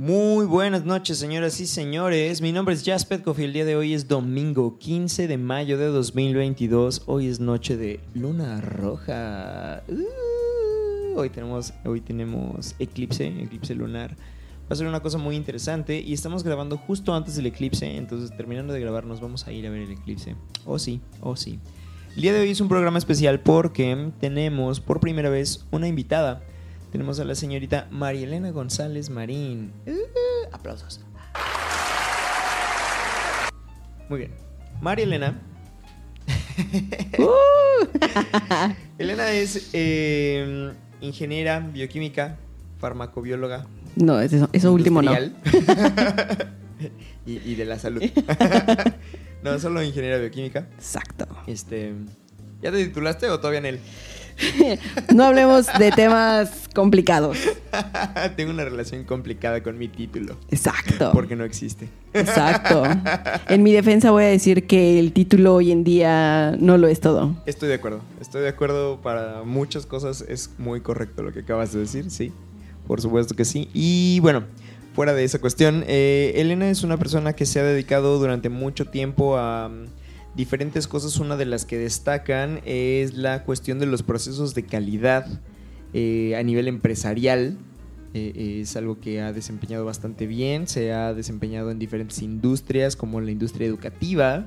Muy buenas noches, señoras y señores. Mi nombre es Jazz Petkoff y el día de hoy es domingo 15 de mayo de 2022. Hoy es noche de luna roja. Uh, hoy, tenemos, hoy tenemos eclipse, eclipse lunar. Va a ser una cosa muy interesante y estamos grabando justo antes del eclipse, entonces terminando de grabar nos vamos a ir a ver el eclipse. Oh sí, oh sí. El día de hoy es un programa especial porque tenemos por primera vez una invitada. Tenemos a la señorita María Elena González Marín. Uh, aplausos. Muy bien. María Elena. Elena es eh, ingeniera bioquímica, farmacobióloga. No, eso, eso último no. y, y de la salud. no, solo ingeniera bioquímica. Exacto. Este, ¿Ya te titulaste o todavía en él? No hablemos de temas complicados. Tengo una relación complicada con mi título. Exacto. Porque no existe. Exacto. En mi defensa voy a decir que el título hoy en día no lo es todo. Estoy de acuerdo. Estoy de acuerdo para muchas cosas. Es muy correcto lo que acabas de decir, sí. Por supuesto que sí. Y bueno, fuera de esa cuestión, eh, Elena es una persona que se ha dedicado durante mucho tiempo a diferentes cosas. Una de las que destacan es la cuestión de los procesos de calidad eh, a nivel empresarial. Eh, es algo que ha desempeñado bastante bien. Se ha desempeñado en diferentes industrias, como la industria educativa,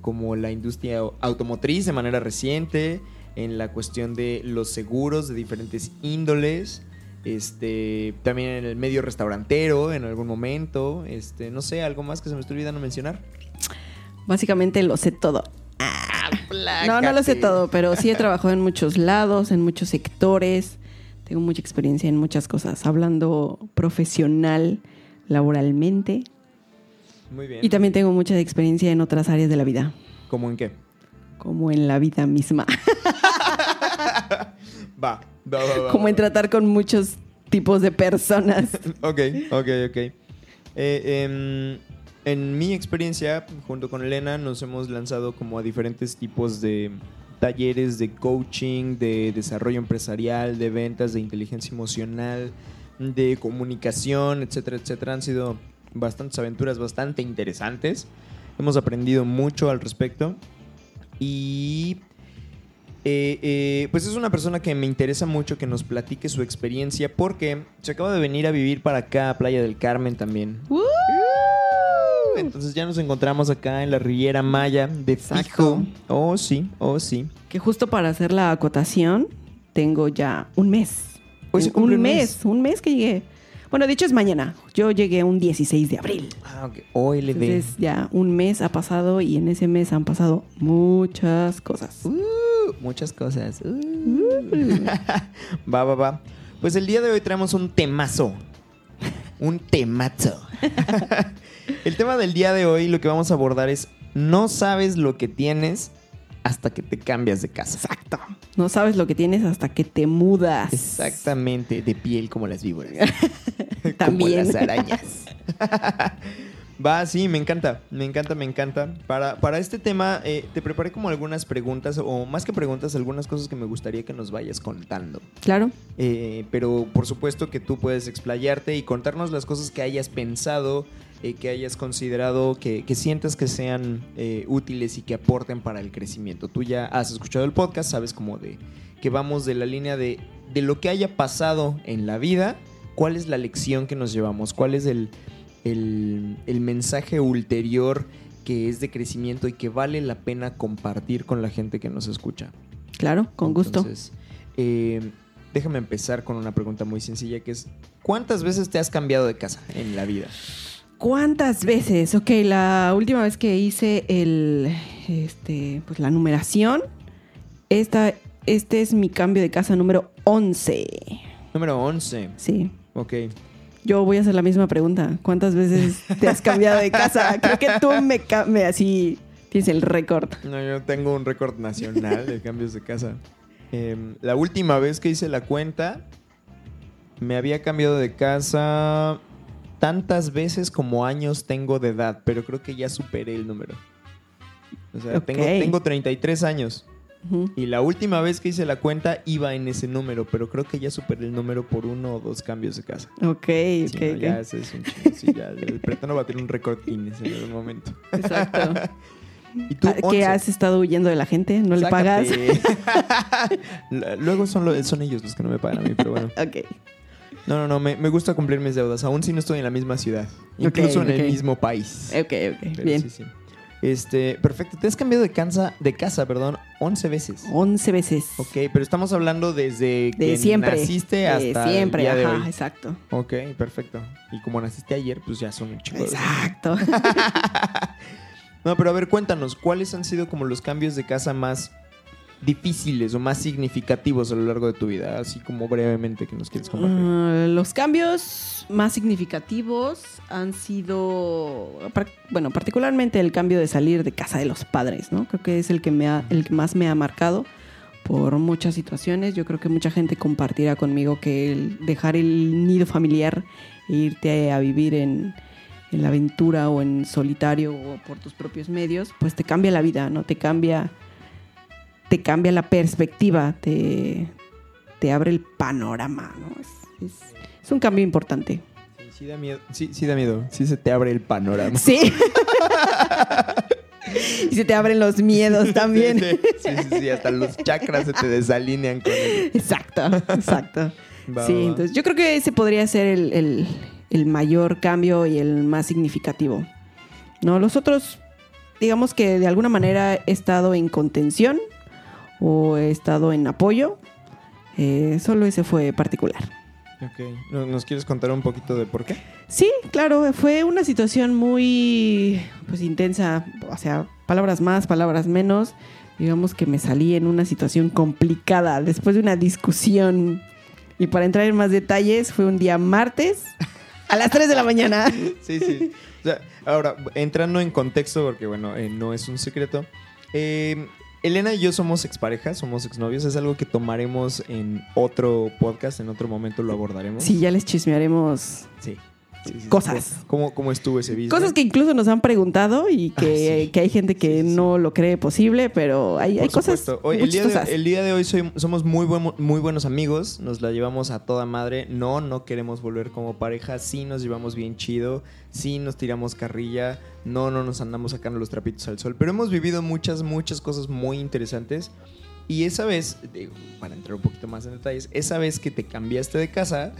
como la industria automotriz de manera reciente, en la cuestión de los seguros de diferentes índoles. Este, también en el medio restaurantero en algún momento. Este, no sé, algo más que se me estoy olvidando mencionar. Básicamente lo sé todo. No, no lo sé todo, pero sí he trabajado en muchos lados, en muchos sectores. Tengo mucha experiencia en muchas cosas, hablando profesional, laboralmente. Muy bien. Y también tengo mucha experiencia en otras áreas de la vida, ¿Cómo en qué? como en la vida misma, Va, va, va, va, como en tratar con muchos tipos de personas. Ok, ok, ok. Eh, em, en mi experiencia, junto con Elena, nos hemos lanzado como a diferentes tipos de talleres de coaching, de desarrollo empresarial, de ventas, de inteligencia emocional, de comunicación, etcétera, etcétera. Han sido bastantes aventuras bastante interesantes. Hemos aprendido mucho al respecto. Y eh, eh, pues es una persona que me interesa mucho que nos platique su experiencia porque se acaba de venir a vivir para acá, a Playa del Carmen también. Entonces ya nos encontramos acá en la Riviera Maya de fijo. Oh, sí, oh, sí. Que justo para hacer la acotación, tengo ya un mes. Hoy un mes, mes. un mes que llegué. Bueno, dicho es mañana. Yo llegué un 16 de abril. Ah, ok. OLD. Entonces ya un mes ha pasado y en ese mes han pasado muchas cosas. Uh, muchas cosas. Uh. va, va, va. Pues el día de hoy traemos un temazo. Un temazo. el tema del día de hoy lo que vamos a abordar es no sabes lo que tienes hasta que te cambias de casa. Exacto. No sabes lo que tienes hasta que te mudas. Exactamente, de piel como las víboras. También. Como las arañas. Va, sí, me encanta, me encanta, me encanta. Para, para este tema eh, te preparé como algunas preguntas, o más que preguntas, algunas cosas que me gustaría que nos vayas contando. Claro. Eh, pero por supuesto que tú puedes explayarte y contarnos las cosas que hayas pensado, eh, que hayas considerado, que, que sientas que sean eh, útiles y que aporten para el crecimiento. Tú ya has escuchado el podcast, sabes como de que vamos de la línea de, de lo que haya pasado en la vida, cuál es la lección que nos llevamos, cuál es el, el, el mensaje ulterior que es de crecimiento y que vale la pena compartir con la gente que nos escucha. Claro, con gusto. Entonces, eh, déjame empezar con una pregunta muy sencilla que es, ¿cuántas veces te has cambiado de casa en la vida? ¿Cuántas veces? Ok, la última vez que hice el, este, pues la numeración, esta, este es mi cambio de casa número 11. Número 11. Sí. Ok. Yo voy a hacer la misma pregunta. ¿Cuántas veces te has cambiado de casa? Creo que tú me, me así tienes el récord. No, yo tengo un récord nacional de cambios de casa. Em, la última vez que hice la cuenta, me había cambiado de casa tantas veces como años tengo de edad, pero creo que ya superé el número. O sea, Ok. tengo, tengo 33 años. Ujú. Y la última vez que hice la cuenta iba en ese número, pero creo que ya superé el número por uno o dos cambios de casa. Ok, Sí, ok, no, ok. ya ese es un chingo, sí, ya, el pretendo batir un récord Guinness en algún momento. Exacto. ¿Y tú, Ah, ¿Qué 11? has estado huyendo de la gente? ¿No le pagas? Luego son, lo- son ellos los que no me pagan a mí, pero bueno. Ok. No, no, no, me, me gusta cumplir mis deudas, aún si no estoy en la misma ciudad. Incluso en el mismo país. Ok, ok. Pero Bien. sí, sí. Este, perfecto. Te has cambiado de casa, de casa, perdón, 11 veces. 11 veces. Ok, pero estamos hablando desde De que siempre. naciste De hasta siempre, el día de ajá, hoy. exacto. Ok, perfecto. Y como naciste ayer, pues ya son un chico. de- Exacto. No, pero a ver, cuéntanos, ¿cuáles han sido como los cambios de casa más difíciles o más significativos a lo largo de tu vida? Así como brevemente que nos quieres compartir. Ah, los cambios más significativos han sido, bueno, particularmente el cambio de salir de casa de los padres, ¿no? Creo que es el que, me ha- el que más me ha marcado por muchas situaciones. Yo creo que mucha gente compartirá conmigo que el dejar el nido familiar e irte a vivir en, en la aventura o en solitario o por tus propios medios, pues te cambia la vida, ¿no? Te cambia, te cambia la perspectiva, te, te abre el panorama, ¿no? Es, es- es un cambio importante. Sí, sí da miedo. Sí, sí da miedo. Sí se te abre el panorama. Sí. y se te abren los miedos también. Sí, sí, sí, sí, hasta los chakras se te desalinean con el... Exacto, exacto. Va, sí, va. entonces yo creo que ese podría ser el, el- el mayor cambio y el más significativo. No, los otros, digamos que de alguna manera he estado en contención o he estado en apoyo. Eh, solo ese fue particular. Ok. ¿No- ¿Nos quieres contar un poquito de por qué? Sí, claro, fue una situación muy pues intensa, o sea, palabras más, palabras menos. Digamos que me salí en una situación complicada después de una discusión. Y para entrar en más detalles, fue un día martes a las 3 de la mañana. Sí, sí. O sea, ahora, entrando en contexto, porque bueno, eh, no es un secreto. eh, Elena y yo somos exparejas, somos exnovios. Es algo que tomaremos en otro podcast, en otro momento lo abordaremos. Sí, ya les chismearemos Sí. Sí, sí. Cosas. ¿Cómo, cómo estuvo ese business? cosas que incluso nos han preguntado y que, Ah, sí. que hay gente que no lo cree posible, pero hay, hay cosas. Hoy, el, día de, el día de hoy soy- somos muy, buen- muy buenos amigos, nos la llevamos a toda madre. No, no queremos volver como pareja. Sí nos llevamos bien chido, sí nos tiramos carrilla. No, no nos andamos sacando los trapitos al sol. Pero hemos vivido muchas, muchas cosas muy interesantes. Y esa vez, digo, para entrar un poquito más en detalles, esa vez que te cambiaste de casa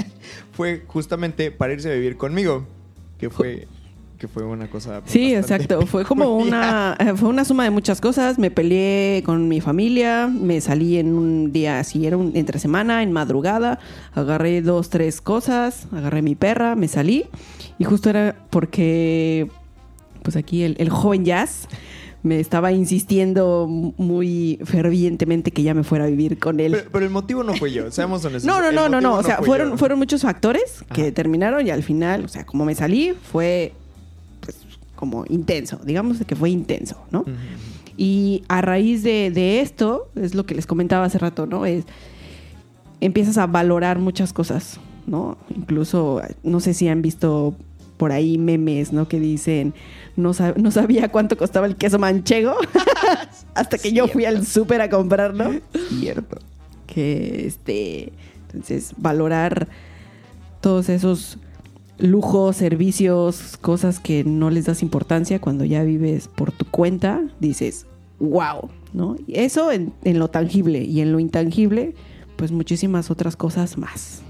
fue justamente para irse a vivir conmigo. Que fue, que fue una cosa. Sí, exacto. Fue como una, fue una suma de muchas cosas. Me peleé con mi familia, me salí en un día así, era un, entre semana, en madrugada, agarré dos, tres cosas, agarré mi perra, me salí. Y justo era porque, pues aquí el, el joven jazz me estaba insistiendo muy fervientemente que ya me fuera a vivir con él. Pero, pero el motivo no fue yo, seamos honestos. No, no, no, no, no. O sea, fue fueron, yo. fueron muchos factores que Ajá. determinaron y al final, o sea, como me salí, fue pues como intenso. Digamos que fue intenso, ¿no? Y a raíz de, de esto, es lo que les comentaba hace rato, ¿no? Es, empiezas a valorar muchas cosas, ¿no? Incluso, no sé si han visto por ahí memes, ¿no? Que dicen, no, sab- no sabía cuánto costaba el queso manchego hasta que yo fui al súper a comprarlo Cierto. que este entonces valorar todos esos lujos, servicios, cosas que no les das importancia cuando ya vives por tu cuenta, dices, wow, ¿no? Y eso en, en lo tangible y en lo intangible, pues muchísimas otras cosas más.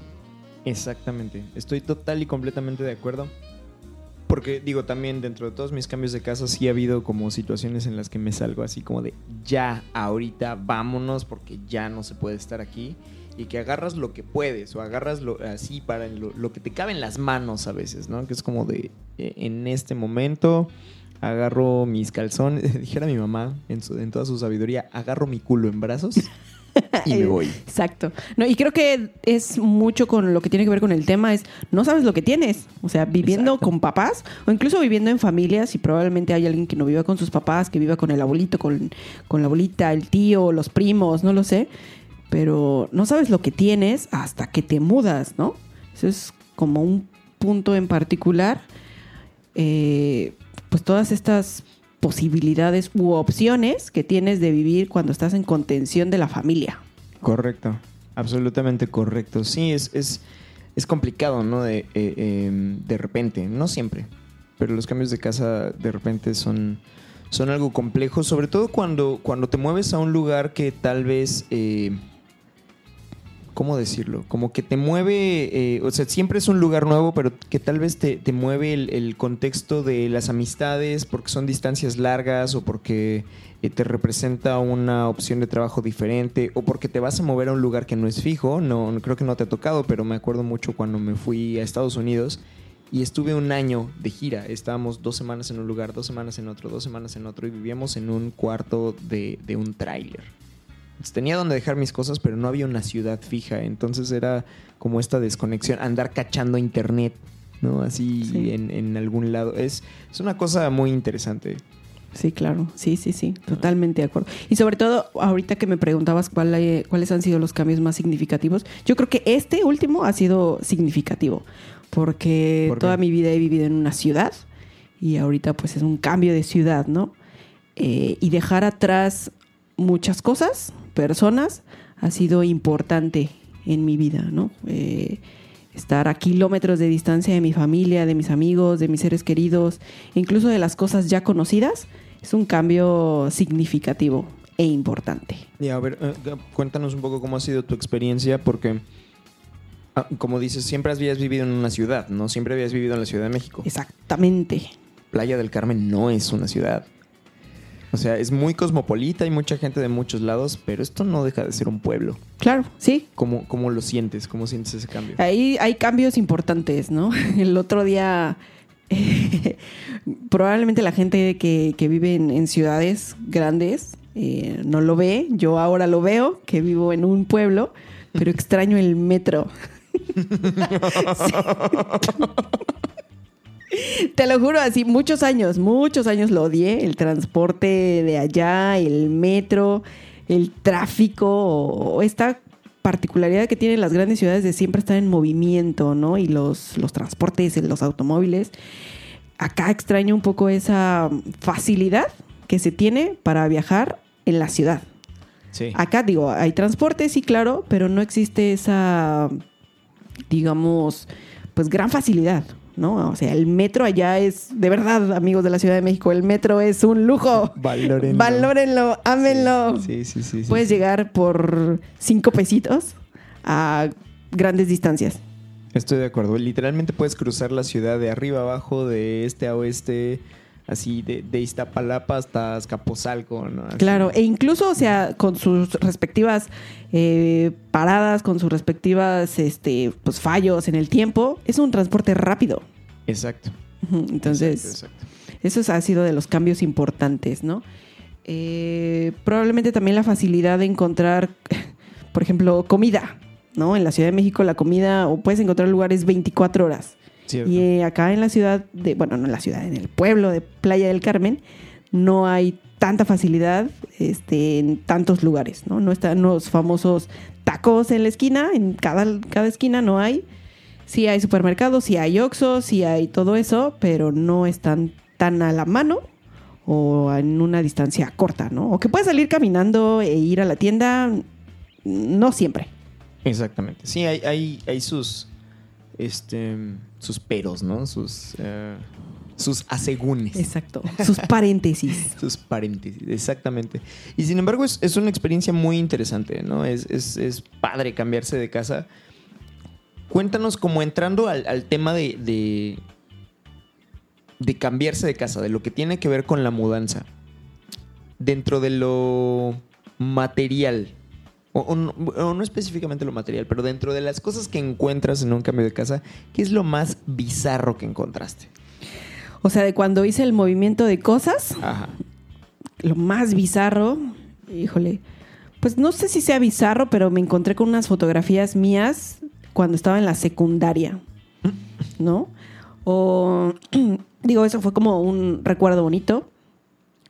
Exactamente. Estoy total y completamente de acuerdo. Porque digo, también dentro de todos mis cambios de casa sí ha habido como situaciones en las que me salgo así como de ya, ahorita vámonos porque ya no se puede estar aquí. Y que agarras lo que puedes o agarras lo, así para lo, lo que te cabe en las manos a veces, ¿no? Que es como de eh, en este momento agarro mis calzones, dijera mi mamá en, su- en toda su sabiduría, agarro mi culo en brazos y me voy. Exacto. No, y creo que es mucho con lo que tiene que ver con el tema, es no sabes lo que tienes. O sea, viviendo Exacto. con papás o incluso viviendo en familias y probablemente hay alguien que no viva con sus papás, que viva con el abuelito, con, con la abuelita, el tío, los primos, no lo sé. Pero no sabes lo que tienes hasta que te mudas, ¿no? Eso es como un punto en particular. Eh, pues todas estas posibilidades u opciones que tienes de vivir cuando estás en contención de la familia. Correcto, absolutamente correcto. Sí, es, es, es complicado, ¿no? De, eh, em, de repente, no siempre, pero los cambios de casa de repente son, son algo complejo, sobre todo cuando, cuando te mueves a un lugar que tal vez... eh, ¿Cómo decirlo? Como que te mueve, eh, o sea, siempre es un lugar nuevo, pero que tal vez te, te mueve el, el contexto de las amistades porque son distancias largas o porque eh, te representa una opción de trabajo diferente o porque te vas a mover a un lugar que no es fijo. No, creo que no te ha tocado, pero me acuerdo mucho cuando me fui a Estados Unidos y estuve un año de gira. Estábamos dos semanas en un lugar, dos semanas en otro, dos semanas en otro y vivíamos en un cuarto de, de un tráiler. Tenía donde dejar mis cosas, pero no había una ciudad fija. Entonces era como esta desconexión, andar cachando internet, ¿no? Así Sí. en, en algún lado. Es, es una cosa muy interesante. Sí, claro. Sí, sí, sí. Totalmente de acuerdo. Y sobre todo, ahorita que me preguntabas cuál, eh, cuáles han sido los cambios más significativos, yo creo que este último ha sido significativo. Porque toda mi vida he vivido en una ciudad y ahorita pues es un cambio de ciudad, ¿no? Eh, y dejar atrás muchas cosas, personas, ha sido importante en mi vida, ¿no? Eh, estar a kilómetros de distancia de mi familia, de mis amigos, de mis seres queridos, incluso de las cosas ya conocidas, es un cambio significativo e importante. Y a ver, eh, cuéntanos un poco cómo ha sido tu experiencia, porque, ah, como dices, siempre habías vivido en una ciudad, ¿no? Siempre habías vivido en la Ciudad de México. Exactamente. Playa del Carmen no es una ciudad. O sea, es muy cosmopolita, hay mucha gente de muchos lados, pero esto no deja de ser un pueblo. Claro, sí. ¿Cómo, cómo lo sientes? ¿Cómo sientes ese cambio? Ahí hay cambios importantes, ¿no? El otro día, probablemente la gente que, que vive en, en ciudades grandes eh, no lo ve. Yo ahora lo veo, que vivo en un pueblo, pero extraño el metro. Te lo juro, así muchos años, muchos años lo odié, el transporte de allá, el metro, el tráfico, esta particularidad que tienen las grandes ciudades de siempre estar en movimiento, ¿no? Y los, los transportes, los automóviles. Acá extraño un poco esa facilidad que se tiene para viajar en la ciudad. Sí. Acá digo, hay transporte, sí, claro, pero no existe esa, digamos, pues gran facilidad, ¿no? O sea, el metro allá es, de verdad, amigos de la Ciudad de México, el metro es un lujo. Valórenlo. Valórenlo, ámenlo. Sí, sí, sí. sí, Puedes llegar por cinco pesitos a grandes distancias. Estoy de acuerdo. Literalmente puedes cruzar la ciudad de arriba abajo, de este a oeste, así de, de Iztapalapa hasta Azcapotzalco, ¿no? Claro, e incluso, o sea, con sus respectivas eh, paradas, con sus respectivas este, pues, fallos en el tiempo, es un transporte rápido. Exacto. Entonces, Exacto, exacto. eso es- ha sido de los cambios importantes, ¿no? Eh, probablemente también la facilidad de encontrar, por ejemplo, comida, ¿no? En la Ciudad de México la comida, o puedes encontrar lugares 24 horas. Cierto. Y eh, acá en la ciudad, de, bueno, no en la ciudad, en el pueblo de Playa del Carmen, no hay tanta facilidad este, en tantos lugares, ¿no? No están los famosos tacos en la esquina, en cada, cada esquina no hay. Sí hay supermercados, sí hay Oxxo, sí hay todo eso, pero no están tan a la mano o en una distancia corta, ¿no? O que puedes salir caminando e ir a la tienda, no siempre. Exactamente. Sí, hay, hay, hay sus, este, sus peros, ¿no? Sus, eh, sus asegúnes. Exacto. Sus paréntesis. Sus paréntesis, exactamente. Y sin embargo es, es una experiencia muy interesante, ¿no? Es, es- es padre cambiarse de casa. Cuéntanos como entrando al, al tema de, de, de cambiarse de casa, de lo que tiene que ver con la mudanza. Dentro de lo material, o, o no, o no específicamente lo material, pero dentro de las cosas que encuentras en un cambio de casa, ¿qué es lo más bizarro que encontraste? O sea, de cuando hice el movimiento de cosas, Ajá. lo más bizarro, híjole, pues no sé si sea bizarro, pero me encontré con unas fotografías mías cuando estaba en la secundaria, ¿no? O digo, eso fue como un recuerdo bonito.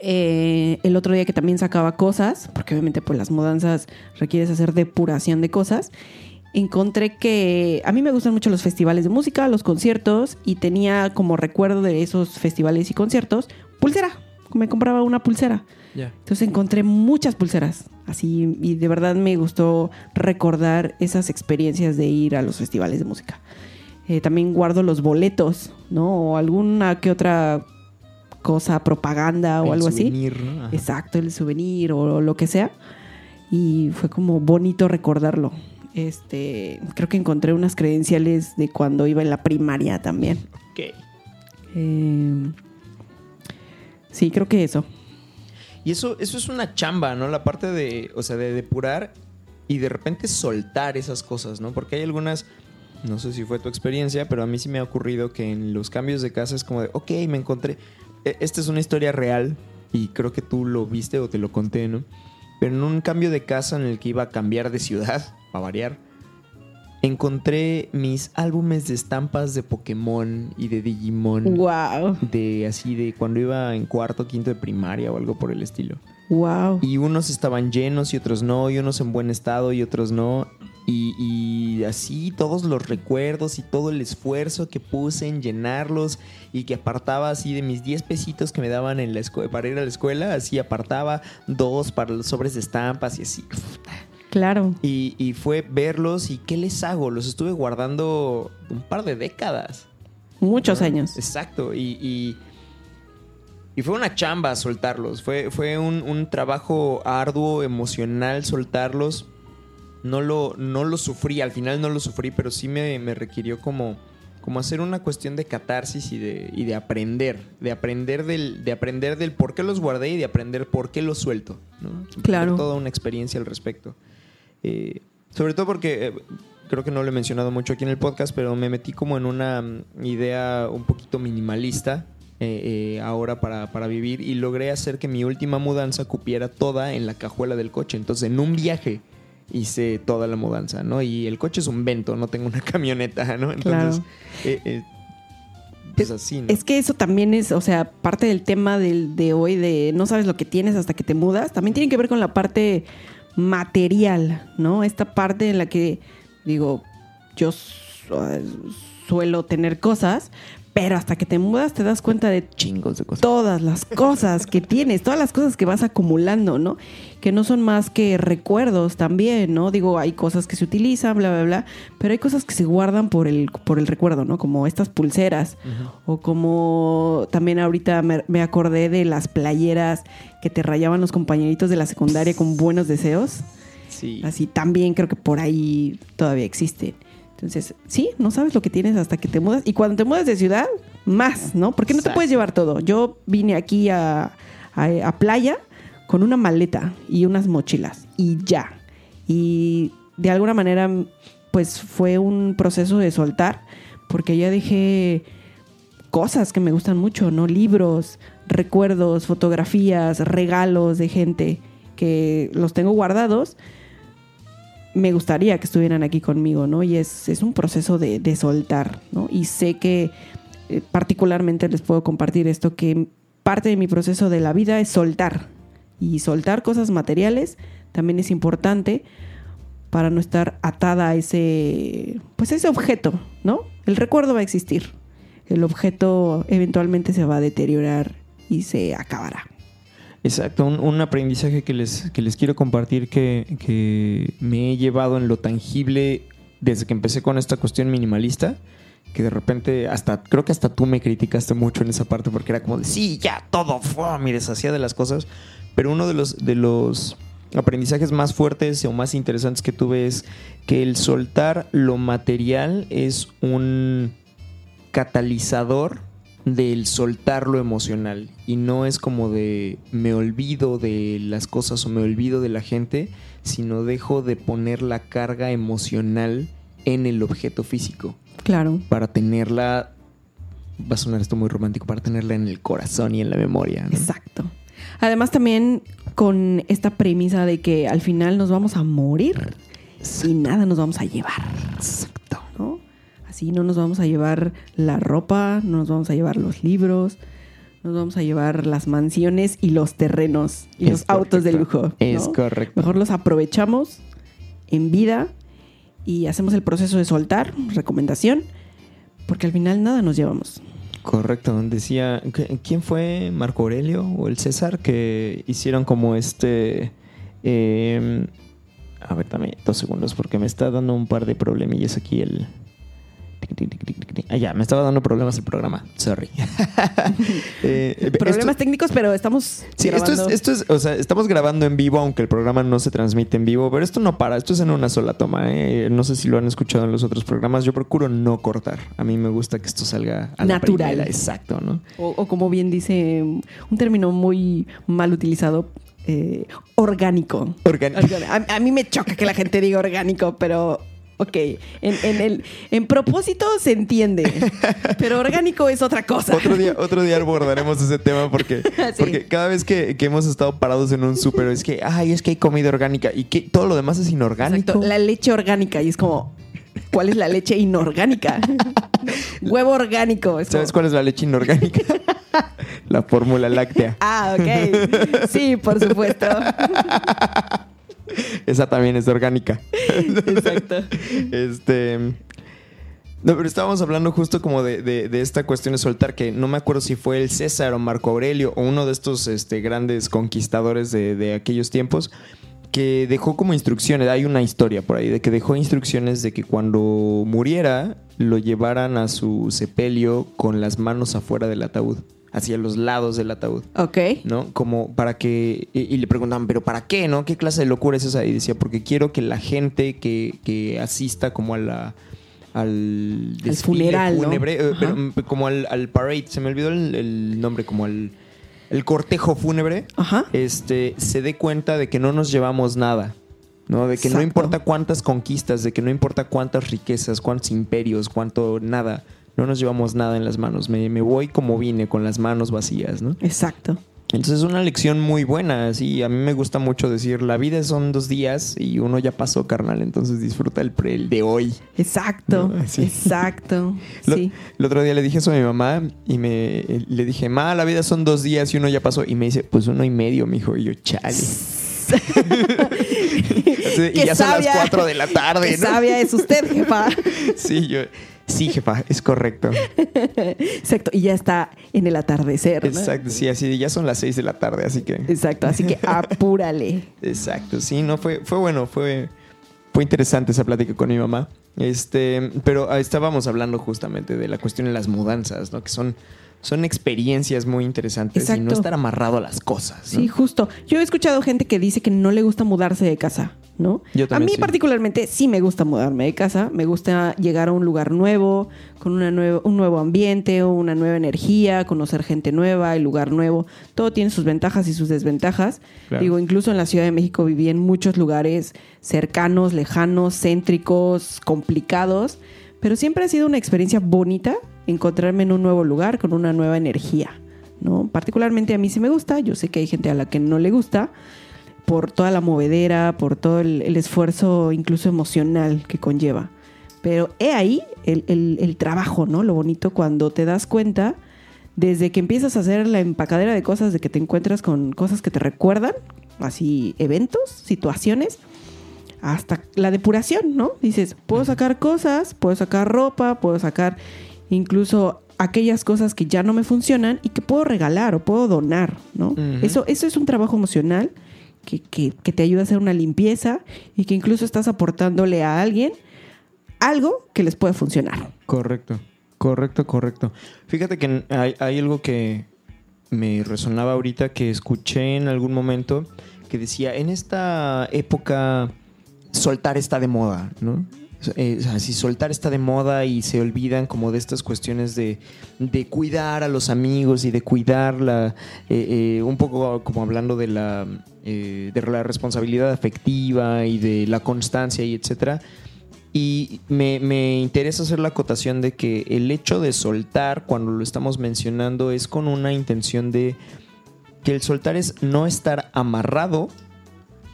Eh, el otro día que también sacaba cosas, porque obviamente pues las mudanzas requieres hacer depuración de cosas, encontré que a mí me gustan mucho los festivales de música, los conciertos, y tenía como recuerdo de esos festivales y conciertos pulsera. Me compraba una pulsera. Entonces encontré muchas pulseras, así, y de verdad me gustó recordar esas experiencias de ir a los festivales de música. Eh, también guardo los boletos, ¿no? O alguna que otra cosa, propaganda o El algo souvenir, así. ¿no? Exacto, el souvenir o lo que sea. Y fue como bonito recordarlo. Este, creo que encontré unas credenciales de cuando iba en la primaria también. Ok. Eh, sí, creo que eso. Y eso, eso es una chamba, ¿no? La parte de, o sea, de depurar y de repente soltar esas cosas, ¿no? Porque hay algunas, no sé si fue tu experiencia, pero a mí sí me ha ocurrido que en los cambios de casa es como de, ok, me encontré, esta es una historia real y creo que tú lo viste o te lo conté, ¿no? Pero en un cambio de casa en el que iba a cambiar de ciudad, para variar, encontré mis álbumes de estampas de Pokémon y de Digimon. Wow, De así de cuando iba en cuarto, quinto de primaria o algo por el estilo. wow. Y unos estaban llenos y otros no, y unos en buen estado y otros no. Y, y así todos los recuerdos y todo el esfuerzo que puse en llenarlos y que apartaba así de mis 10 pesitos que me daban en la para ir a la escuela, así apartaba dos para los sobres de estampas y así. Claro. Y, y fue verlos y ¿qué les hago? Los estuve guardando un par de décadas. Muchos ¿no? años. Exacto. Y, y, y fue una chamba soltarlos. Fue, fue un, un trabajo arduo, emocional soltarlos. No lo, no lo sufrí, al final no lo sufrí, pero sí me, me requirió como, como hacer una cuestión de catarsis y de, y de aprender. De aprender, del, de aprender del por qué los guardé y de aprender por qué los suelto. ¿no? Claro. Toda una experiencia al respecto. Eh, sobre todo porque eh, creo que no lo he mencionado mucho aquí en el podcast, pero me metí como en una mm, idea un poquito minimalista eh, eh, ahora para, para vivir y logré hacer que mi última mudanza cupiera toda en la cajuela del coche. Entonces, en un viaje hice toda la mudanza, ¿no? Y el coche es un vento, no tengo una camioneta, ¿no? Entonces, eh, eh, pues así, ¿no? Es que eso también es, o sea, parte del tema del, de hoy de no sabes lo que tienes hasta que te mudas, también tiene que ver con la parte material, ¿no? Esta parte en la que, digo, yo su- suelo tener cosas, pero hasta que te mudas te das cuenta de Chingos de cosas. todas las cosas que tienes, todas las cosas que vas acumulando, ¿no? Que no son más que recuerdos también, ¿no? Digo, hay cosas que se utilizan, bla, bla, bla, pero hay cosas que se guardan por el, por el recuerdo, ¿no? Como estas pulseras, o como también ahorita me, me acordé de las playeras que te rayaban los compañeritos de la secundaria con buenos deseos. Sí. Así también creo que por ahí todavía existen. Entonces, sí, no sabes lo que tienes hasta que te mudas. Y cuando te mudas de ciudad, más, ¿no? Porque no te puedes llevar todo. Yo vine aquí a, a- a playa con una maleta y unas mochilas y ya. Y de alguna manera, pues fue un proceso de soltar, porque ya dejé cosas que me gustan mucho, ¿no? Libros, recuerdos, fotografías, regalos de gente que los tengo guardados. Me gustaría que estuvieran aquí conmigo, ¿no? Y es, es un proceso de, de soltar, ¿no? Y sé que eh, particularmente les puedo compartir esto, que parte de mi proceso de la vida es soltar. Y soltar cosas materiales también es importante para no estar atada a ese, pues a ese objeto, ¿no? El recuerdo va a existir. El objeto eventualmente se va a deteriorar y se acabará. Exacto, un, un aprendizaje que les, que les quiero compartir que, que me he llevado en lo tangible desde que empecé con esta cuestión minimalista, que de repente hasta, creo que hasta tú me criticaste mucho en esa parte porque era como de, sí, ya todo, fue, me deshacía de las cosas, pero uno de los, de los aprendizajes más fuertes o más interesantes que tuve es que el soltar lo material es un catalizador del soltar lo emocional y no es como de me olvido de las cosas o me olvido de la gente, sino dejo de poner la carga emocional en el objeto físico Claro. para tenerla va a sonar esto muy romántico para tenerla en el corazón y en la memoria. ¿no? Exacto. Además también con esta premisa de que al final nos vamos a morir y nada nos vamos a llevar. Exacto. ¿no? Así no nos vamos a llevar la ropa, no nos vamos a llevar los libros, nos vamos a llevar las mansiones y los terrenos y Es los autos de lujo. Es correcto. Mejor los aprovechamos en vida y hacemos el proceso de soltar, recomendación, porque al final nada nos llevamos. Correcto, decía, ¿qu- ¿quién fue Marco Aurelio o el César que hicieron como este... eh, a ver, dame dos segundos porque me está dando un par de problemillas aquí el... Ah, ya, me estaba dando problemas el programa. Sorry. Eh, esto- Problemas técnicos, pero estamos Sí, esto es, esto es, o sea, estamos grabando en vivo, aunque el programa no se transmite en vivo, pero esto no para, esto es en una sola toma. ¿eh? No sé si lo han escuchado en los otros programas, yo procuro no cortar. A mí me gusta que esto salga a la Natural. primera, exacto, ¿no? O, o como bien dice un término muy mal utilizado, eh, orgánico. Orgánico. A mí me choca que la gente diga orgánico, pero ok, en, en el, en propósito se entiende, pero orgánico es otra cosa. Otro día, otro día abordaremos ese tema porque, Sí. porque cada vez que, que hemos estado parados en un súper es que, ay, es que hay comida orgánica y que todo lo demás es inorgánico. Exacto, la leche orgánica y es como, ¿cuál es la leche inorgánica? Huevo orgánico. es ¿Sabes como- cuál es la leche inorgánica? la fórmula láctea. Ah, ok. Sí, por supuesto. Esa también es orgánica. Exacto. Este. No, pero estábamos hablando justo como de, de- de esta cuestión de soltar, que no me acuerdo si fue el César o Marco Aurelio o uno de estos este, grandes conquistadores de, de aquellos tiempos, que dejó como instrucciones, hay una historia por ahí, de que dejó instrucciones de que cuando muriera lo llevaran a su sepelio con las manos afuera del ataúd, hacia los lados del ataúd. Ok. ¿no? Como para que... Y, y le preguntaban, ¿pero para qué, no? ¿Qué clase de locura es esa? Y decía, porque quiero que la gente que, que asista como a la... Al, desfile funeral, ¿no? fúnebre, eh, Ajá. pero, como al, al parade, se me olvidó el, el nombre, como al el cortejo fúnebre, Ajá. este, se dé cuenta de que no nos llevamos nada. ¿no? De que no importa cuántas conquistas, de que no importa cuántas riquezas, cuántos imperios, cuánto nada, no nos llevamos nada en las manos. Me, me voy como vine, con las manos vacías, ¿no? Exacto. Entonces es una lección muy buena, sí, a mí me gusta mucho decir, la vida son dos días y uno ya pasó, carnal, entonces disfruta el, pre- el de hoy. Exacto. No, sí. Exacto. Lo- Sí. El otro día le dije eso a mi mamá y me le dije, ma, la vida son dos días y uno ya pasó. Y me dice, pues uno y medio, mijo. Y yo, chale. Y ya son las cuatro de la tarde, ¿no? sabia es usted, jefa. Sí, yo, sí, jefa, es correcto. Exacto. Y ya está en el atardecer. ¿no? Exacto, sí, así ya son las seis de la tarde, así que. Exacto. Así que apúrale. Exacto, sí, no fue, fue bueno, fue, fue interesante esa plática con mi mamá. Este, pero ah, estábamos hablando justamente de la cuestión de las mudanzas, ¿no? Que son, son experiencias muy interesantes y no Exacto. estar amarrado a las cosas. ¿no? Sí, justo. Yo he escuchado gente que dice que no le gusta mudarse de casa, ¿no? Yo a mí sí. particularmente sí me gusta mudarme de casa. Me gusta llegar a un lugar nuevo, con una nueva, un nuevo ambiente, una nueva energía, conocer gente nueva, el lugar nuevo. Todo tiene sus ventajas y sus desventajas. Claro. Digo, incluso en la Ciudad de México viví en muchos lugares cercanos, lejanos, céntricos, complicados. Pero siempre ha sido una experiencia bonita encontrarme en un nuevo lugar con una nueva energía. ¿no? Particularmente a mí sí me gusta, yo sé que hay gente a la que no le gusta, por toda la movedera, por todo el, el esfuerzo incluso emocional que conlleva. Pero he ahí el, el- el trabajo, ¿no? Lo bonito cuando te das cuenta, desde que empiezas a hacer la empacadera de cosas, de que te encuentras con cosas que te recuerdan, así eventos, situaciones, hasta la depuración, ¿no? Dices, puedo sacar cosas, puedo sacar ropa, puedo sacar incluso aquellas cosas que ya no me funcionan y que puedo regalar o puedo donar, ¿no? Ujú. eso, eso es un trabajo emocional que, que- que te ayuda a hacer una limpieza y que incluso estás aportándole a alguien algo que les puede funcionar. Correcto, correcto, correcto. Fíjate que hay, hay algo que me resonaba ahorita que escuché en algún momento que decía, en esta época soltar está de moda, ¿no? Eh, si soltar está de moda y se olvidan como de estas cuestiones de, de cuidar a los amigos y de cuidar la, eh, eh, un poco como hablando de la, eh, de la responsabilidad afectiva y de la constancia y etcétera. Y me, me interesa hacer la acotación de que el hecho de soltar, cuando lo estamos mencionando, es con una intención de que el soltar es no estar amarrado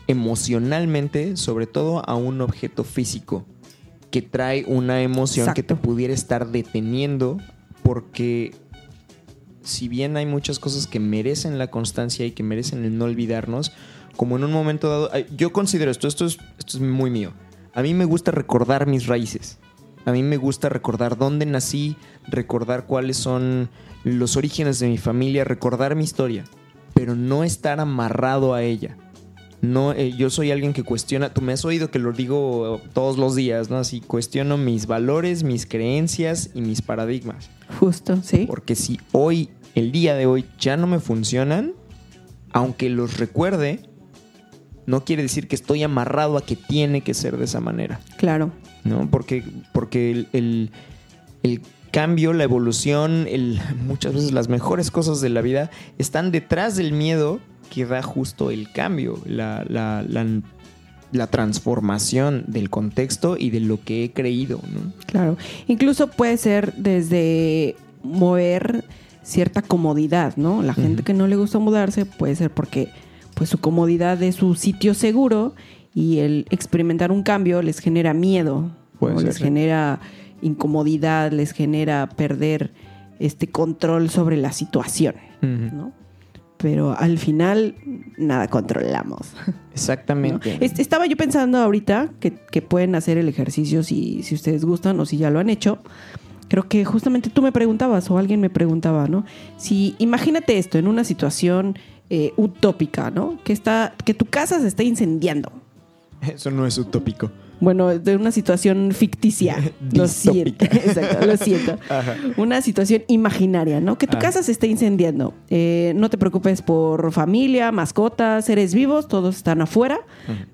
emocionalmente, sobre todo a un objeto físico que trae una emoción que te pudiera estar deteniendo porque si bien hay muchas cosas que merecen la constancia y que merecen el no olvidarnos, como en un momento dado, yo considero esto, esto es, esto es muy mío. A mí me gusta recordar mis raíces. A mí me gusta recordar dónde nací, recordar cuáles son los orígenes de mi familia, recordar mi historia, pero no estar amarrado a ella. No, eh, yo soy alguien que cuestiona, tú me has oído que lo digo todos los días, ¿no? Así cuestiono mis valores, mis creencias y mis paradigmas. Justo, sí. Porque si hoy, el día de hoy, ya no me funcionan, aunque los recuerde, no quiere decir que estoy amarrado a que tiene que ser de esa manera, Claro. ¿no? Porque, porque el, el- el cambio, la evolución, el- muchas veces las mejores cosas de la vida están detrás del miedo que da justo el cambio, la, la- la- la transformación del contexto y de lo que he creído, ¿no? Claro. Incluso puede ser desde mover cierta comodidad, ¿no? La gente que no le gusta mudarse puede ser porque pues su comodidad es su sitio seguro y el experimentar un cambio les genera miedo, ser, les genera incomodidad, les genera perder este control sobre la situación, ¿no? Pero al final nada controlamos. ¿no? Exactamente. Est- Estaba yo pensando ahorita que, que pueden hacer el ejercicio si, si ustedes gustan o si ya lo han hecho. Creo que justamente tú me preguntabas o alguien me preguntaba, ¿no? Si imagínate esto en una situación eh, utópica, ¿no? Que está, que tu casa se está incendiando. Eso no es utópico. Bueno, de una situación ficticia. lo siento. Exacto, lo siento. Ajá. Una situación imaginaria, ¿no? Que tu Ah. casa se esté incendiando. Eh, no te preocupes por familia, mascotas, seres vivos, todos están afuera.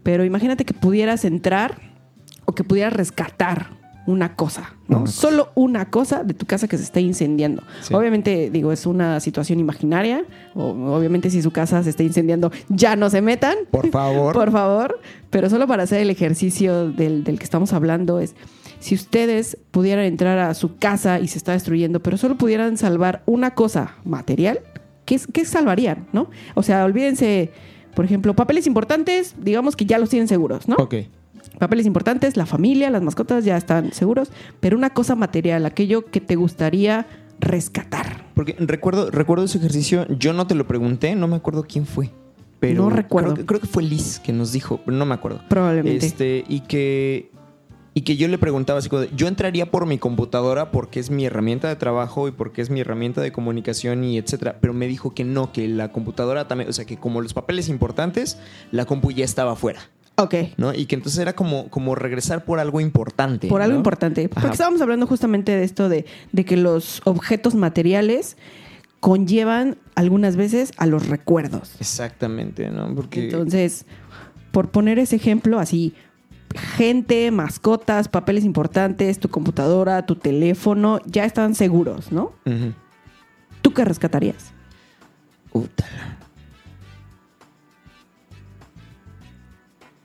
Pero imagínate que pudieras entrar o que pudieras rescatar una cosa, ¿no? Una cosa. Solo una cosa de tu casa que se está incendiando. Sí. Obviamente, digo, es una situación imaginaria. O, obviamente, si su casa se está incendiando, ya no se metan. Por favor. Por favor. Pero solo para hacer el ejercicio del, del que estamos hablando es, si ustedes pudieran entrar a su casa y se está destruyendo, pero solo pudieran salvar una cosa material, ¿qué, qué salvarían? ¿no? O sea, olvídense, por ejemplo, papeles importantes, digamos que ya los tienen seguros, ¿no? Ok. Papeles importantes, la familia, las mascotas ya están seguros, pero una cosa material, aquello que te gustaría rescatar. Porque recuerdo, recuerdo ese ejercicio, yo no te lo pregunté, no me acuerdo quién fue. Pero No recuerdo. Creo, que- creo que fue Liz que nos dijo, pero no me acuerdo. Probablemente. Este, y que. Y que yo le preguntaba así como yo entraría por mi computadora porque es mi herramienta de trabajo y porque es mi herramienta de comunicación y etcétera. Pero me dijo que no, que la computadora también, o sea que como los papeles importantes, la compu ya estaba fuera, Ok. ¿no? Y que entonces era como, como regresar por algo importante. Por algo ¿no? importante. Porque Ajá. estábamos hablando justamente de esto de, de que los objetos materiales conllevan algunas veces a los recuerdos. Exactamente, ¿no? Porque. Entonces, por poner ese ejemplo, así, gente, mascotas, papeles importantes, tu computadora, tu teléfono, ya están seguros, ¿no? ¿Tú qué rescatarías? Útala.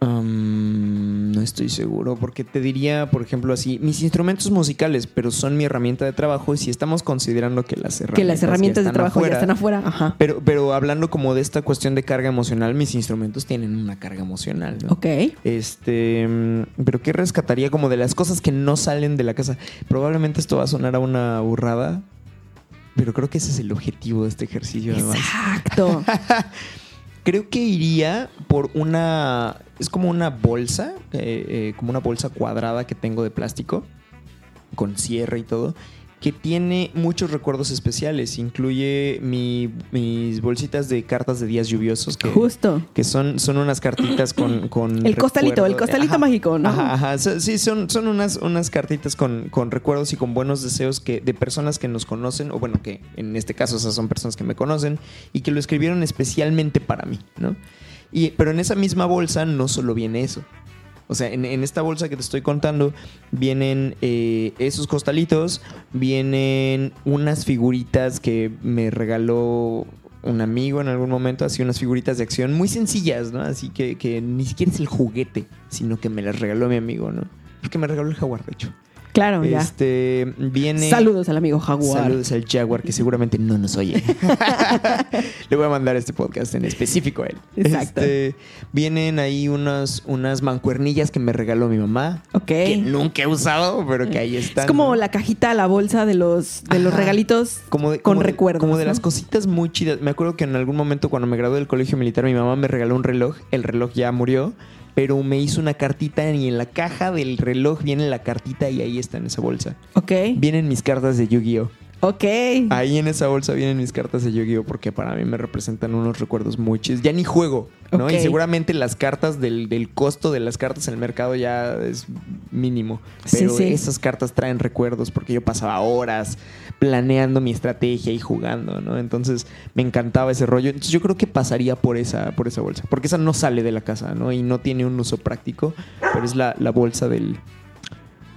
Um, no estoy seguro, porque te diría, por ejemplo, así, mis instrumentos musicales, pero son mi herramienta de trabajo y si estamos considerando que las herramientas, Que las herramientas de trabajo afuera, ya están afuera. Ajá. Pero, pero hablando como de esta cuestión de carga emocional, mis instrumentos tienen una carga emocional, ¿no? Ok. Este, mm, pero ¿qué rescataría como de las cosas que no salen de la casa? Probablemente esto va a sonar a una burrada, pero creo que ese es el objetivo de este ejercicio. además. Creo que iría por una. Es como una bolsa, eh, eh, como una bolsa cuadrada que tengo de plástico, con cierre y todo, que tiene muchos recuerdos especiales. Incluye mi- mis bolsitas de cartas de días lluviosos, que, Justo. que son, son unas cartitas con. con El costalito, el costalito Ajá. mágico, ¿no? Ajá, ajá. Sí, son, son unas, unas cartitas con, con recuerdos y con buenos deseos que, de personas que nos conocen, o bueno, que en este caso esas son personas que me conocen y que lo escribieron especialmente para mí, ¿no? Y, pero en esa misma bolsa no solo viene eso. O sea, en, en esta bolsa que te estoy contando vienen eh, esos costalitos, vienen unas figuritas que me regaló un amigo en algún momento, así unas figuritas de acción muy sencillas, ¿no? Así que, que ni siquiera es el juguete, sino que me las regaló mi amigo, ¿no? Porque me regaló el jaguar, de hecho. Claro, ya. Este, viene... Saludos al amigo Jaguar. Saludos al Jaguar, que seguramente no nos oye. Le voy a mandar este podcast en específico a él. Exacto. Este, vienen ahí unas, unas mancuernillas que me regaló mi mamá. Ok. Que nunca he usado, pero que ahí están. Es como ¿no? la cajita, la bolsa de los, de los regalitos Como de- con como de- recuerdos. Como de las cositas muy chidas. Me acuerdo que en algún momento cuando me gradué del colegio militar, mi mamá me regaló un reloj. El reloj ya murió, pero me hizo una cartita y en la caja del reloj viene la cartita y ahí está en esa bolsa. Ok. Vienen mis cartas de Yu-Gi-Oh! Ok. Ahí en esa bolsa vienen mis cartas de Yu-Gi-Oh! porque para mí me representan unos recuerdos muy chidos. Ya ni juego, ¿no? Y seguramente las cartas del, del costo de las cartas en el mercado ya es mínimo. Sí, Pero sí. esas cartas traen recuerdos porque yo pasaba horas planeando mi estrategia y jugando, ¿no? Entonces me encantaba ese rollo. Entonces yo creo que pasaría por esa, por esa bolsa. Porque esa no sale de la casa, ¿no? Y no tiene un uso práctico, pero es la, la bolsa del,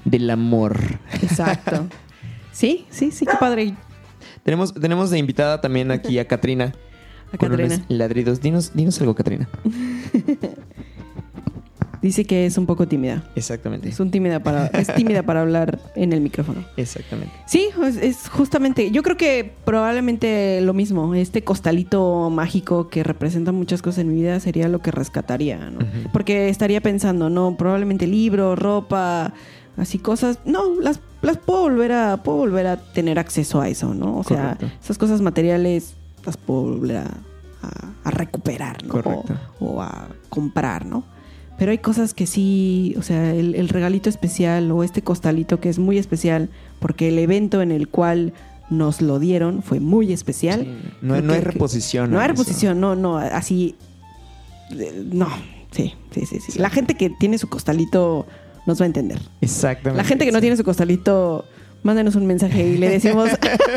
del amor. Exacto. Sí, sí, sí, qué padre. Tenemos, tenemos de invitada también aquí a Katrina. A con unos ladridos. Dinos, dinos algo, Katrina. Dice que es un poco tímida. Exactamente. Es, un tímida para, es tímida para hablar en el micrófono. Exactamente. Sí, es, es justamente, yo creo que probablemente lo mismo, este costalito mágico que representa muchas cosas en mi vida sería lo que rescataría, ¿no? Porque estaría pensando, no, probablemente libros, ropa, así cosas, no, las, las puedo volver a, puedo volver a tener acceso a eso, ¿no? O sea, esas cosas materiales las puedo volver a, a- a recuperar, ¿no? Correcto. O, o a comprar, ¿no? Pero hay cosas que sí, o sea, el, el regalito especial o este costalito que es muy especial porque el evento en el cual nos lo dieron fue muy especial. Sí. No, no hay reposición. No hay reposición, no, no, así. eh, No, sí, sí, sí, sí. La gente que tiene su costalito nos va a entender. Exactamente. La gente que no tiene su costalito, mándenos un mensaje y le decimos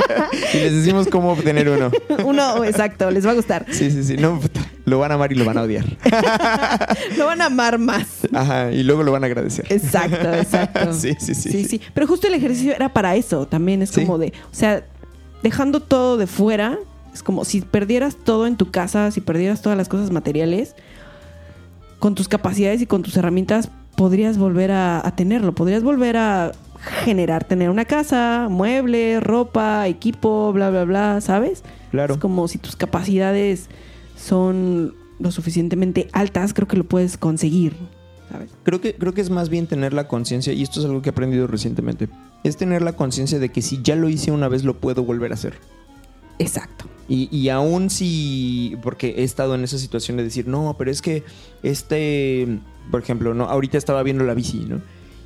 Y les decimos cómo obtener uno. uno exacto, les va a gustar. Sí, sí, sí. No, lo van a amar y lo van a odiar. Lo van a amar más. Ajá. Y luego lo van a agradecer. Exacto, exacto. Sí, sí, sí, Sí, sí. Pero justo el ejercicio era para eso. También es como de, o sea, dejando todo de fuera, es como si perdieras todo en tu casa, si perdieras todas las cosas materiales, con tus capacidades y con tus herramientas podrías volver a, a tenerlo, podrías volver a generar, tener una casa, muebles, ropa, equipo, bla, bla, bla, ¿sabes? Claro. Es como si tus capacidades son lo suficientemente altas, creo que lo puedes conseguir, ¿sabes? Creo que, creo que es más bien tener la conciencia, y esto es algo que he aprendido recientemente, es tener la conciencia de que si ya lo hice una vez, lo puedo volver a hacer. Exacto. Y, y aún si, porque he estado en esa situación de decir, no, pero es que este, por ejemplo, no, ahorita estaba viendo la bici, ¿no?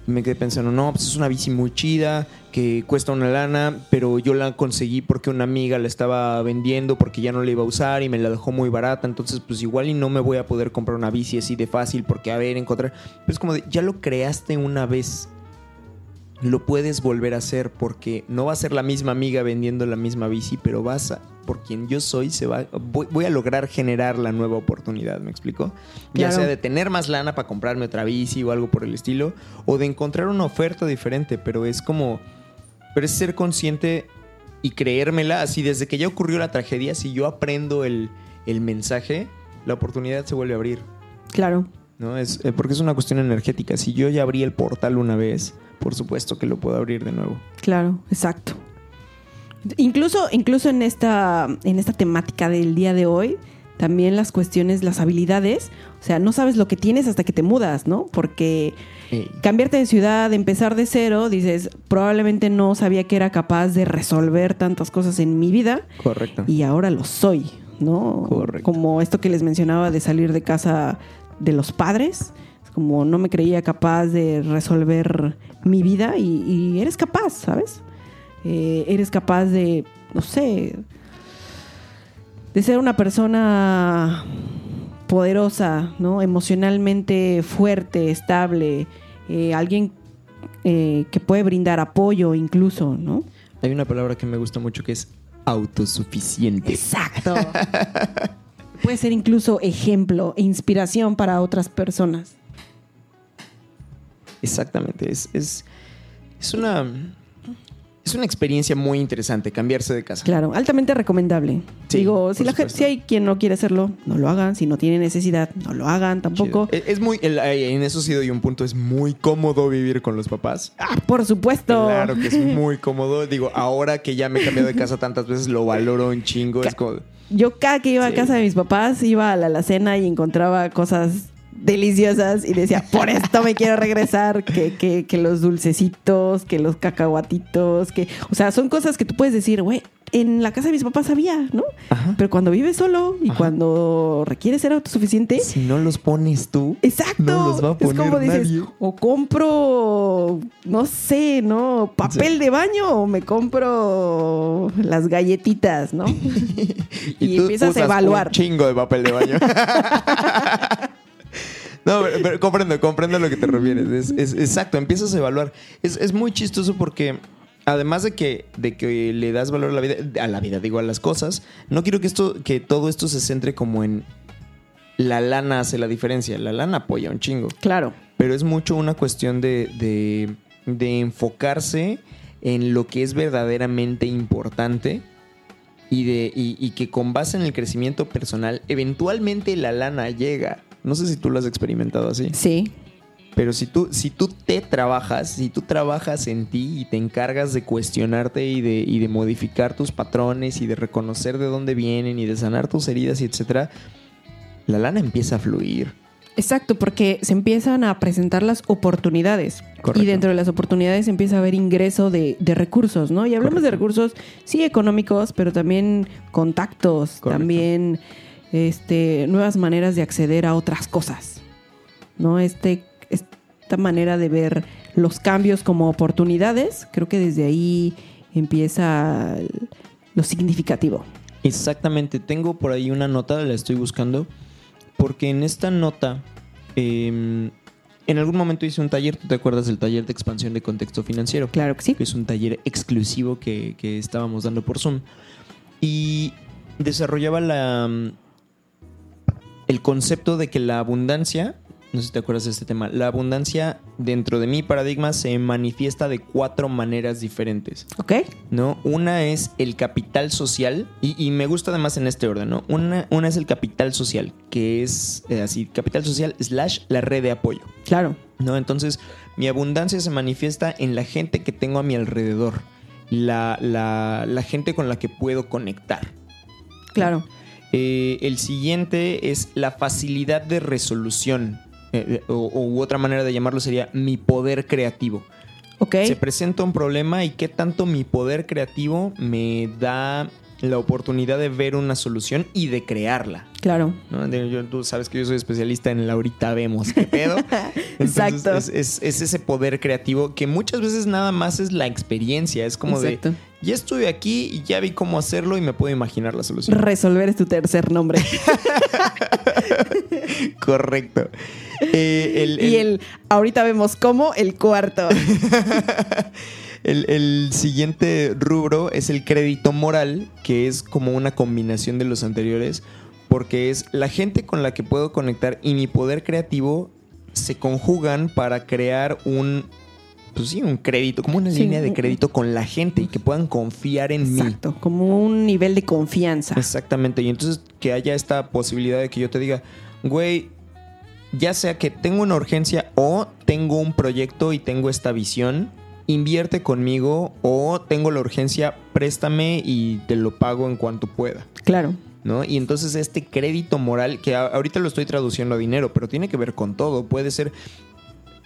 Me quedé pensando, no, pues es una bici muy chida, que cuesta una lana, pero yo la conseguí porque una amiga la estaba vendiendo porque ya no la iba a usar y me la dejó muy barata, entonces pues igual y no me voy a poder comprar una bici así de fácil porque a ver, encontrar... Pero es como de, ya lo creaste una vez, lo puedes volver a hacer porque no va a ser la misma amiga vendiendo la misma bici, pero vas a, por quien yo soy, se va, voy, voy a lograr generar la nueva oportunidad, ¿me explico? Ya Claro. sea de tener más lana para comprarme otra bici o algo por el estilo, o de encontrar una oferta diferente, pero es como, pero es ser consciente y creérmela, así desde que ya ocurrió la tragedia, si yo aprendo el, el mensaje, la oportunidad se vuelve a abrir. Claro. ¿No? Es, eh, porque es una cuestión energética. Si yo ya abrí el portal una vez, por supuesto que lo puedo abrir de nuevo. Claro, exacto. Incluso, incluso en esta, en esta temática del día de hoy, también las cuestiones, las habilidades, o sea, no sabes lo que tienes hasta que te mudas, ¿no? Porque cambiarte de ciudad, empezar de cero, dices, probablemente no sabía que era capaz de resolver tantas cosas en mi vida correcto. y ahora lo soy, ¿no? Correcto. Como esto que les mencionaba de salir de casa de los padres, es como no me creía capaz de resolver mi vida y, y eres capaz, ¿sabes? Eh, eres capaz de, no sé, de ser una persona poderosa, ¿no? Emocionalmente fuerte, estable, eh, alguien eh, que puede brindar apoyo incluso, ¿no? Hay una palabra que me gusta mucho que es autosuficiente. Exacto. Puede ser incluso ejemplo e inspiración para otras personas. Exactamente. Es, es, es una. Es una experiencia muy interesante cambiarse de casa. Claro, altamente recomendable. Sí, Digo, si, la si hay quien no quiere hacerlo, no lo hagan. Si no tiene necesidad, no lo hagan tampoco. Chido. Es, muy, el- en eso sí doy un punto, es muy cómodo vivir con los papás. Ah, por supuesto. Claro que es muy cómodo. Digo, ahora que ya me he cambiado de casa tantas veces, lo valoro un chingo. Es como, Yo cada que iba Sí. a casa de mis papás, iba a la alacena y encontraba cosas deliciosas y decía, por esto me quiero regresar, que, que, que los dulcecitos, que los cacahuatitos, que... O sea, son cosas que tú puedes decir, güey, en la casa de mis papás había, ¿no? Ajá. Pero cuando vives solo y Ajá. cuando requieres ser autosuficiente, si no los pones tú, Exacto. no los va a es poner como dices, nadie. o compro, no sé, ¿no? Papel Sí. de baño o me compro las galletitas, ¿no? y tú empiezas a evaluar. Un chingo de papel de baño. No, pero, pero comprendo, comprendo a lo que te refieres. Es, es- exacto, empiezas a evaluar. Es, es muy chistoso porque además de que, de que le das valor a la vida, a la vida, digo, a las cosas, no quiero que esto, que todo esto se centre como en la lana hace la diferencia. La lana apoya un chingo. Claro. Pero es mucho una cuestión de, de- de enfocarse en lo que es verdaderamente importante y, de, y, y que con base en el crecimiento personal, eventualmente la lana llega. No sé si tú lo has experimentado así, Sí. pero si tú, si tú te trabajas, si tú trabajas en ti y te encargas de cuestionarte y de, y de modificar tus patrones y de reconocer de dónde vienen y de sanar tus heridas y etcétera, la lana empieza a fluir. Exacto, porque se empiezan a presentar las oportunidades. Correcto. Y dentro de las oportunidades empieza a haber ingreso de, de recursos, ¿no? Y hablamos de recursos, sí, económicos, pero también contactos, Correcto. también este, nuevas maneras de acceder a otras cosas, ¿no? Este, esta manera de ver los cambios como oportunidades, creo que desde ahí empieza lo significativo. Exactamente, tengo por ahí una nota, la estoy buscando, porque en esta nota, eh, en algún momento hice un taller, ¿tú te acuerdas del taller de expansión de contexto financiero? Claro que sí. que es un taller exclusivo que, que estábamos dando por Zoom. Y desarrollaba la, el concepto de que la abundancia, no sé si te acuerdas de este tema, la abundancia dentro de mi paradigma se manifiesta de cuatro maneras diferentes. ¿Ok? ¿no? Una es el capital social, y, y me gusta además en este orden, ¿no? Una, una es el capital social, que es eh, así, capital social slash la red de apoyo, Claro. ¿no? Entonces, mi abundancia se manifiesta en la gente que tengo a mi alrededor, la, la- la gente con la que puedo conectar. Claro. Eh, el siguiente es la facilidad de resolución, eh, eh, o, u otra manera de llamarlo sería mi poder creativo. ¿Ok? Se presenta un problema y qué tanto mi poder creativo me da la oportunidad de ver una solución y de crearla. Claro. ¿no? De- yo- tú sabes que yo soy especialista en el ahorita vemos qué pedo. Entonces, Exacto. Es, es- es ese poder creativo que muchas veces nada más es la experiencia. Es como Exacto. de, ya estuve aquí y ya vi cómo hacerlo y me puedo imaginar la solución. Resolver es tu tercer nombre. Correcto. Eh, el- y el ahorita vemos cómo el cuarto. El, el siguiente rubro es el crédito moral, que es como una combinación de los anteriores, porque es la gente con la que puedo conectar y mi poder creativo se conjugan para crear un, pues sí, un crédito, como una Sí, línea de crédito con la gente y que puedan confiar en mí. Exacto. Como un nivel de confianza. Exactamente. Y entonces que haya esta posibilidad de que yo te diga, güey, ya sea que tengo una urgencia o tengo un proyecto y tengo esta visión, invierte conmigo o tengo la urgencia, préstame y te lo pago en cuanto pueda. Claro. ¿No? Y entonces este crédito moral, que ahorita lo estoy traduciendo a dinero, pero tiene que ver con todo. Puede ser.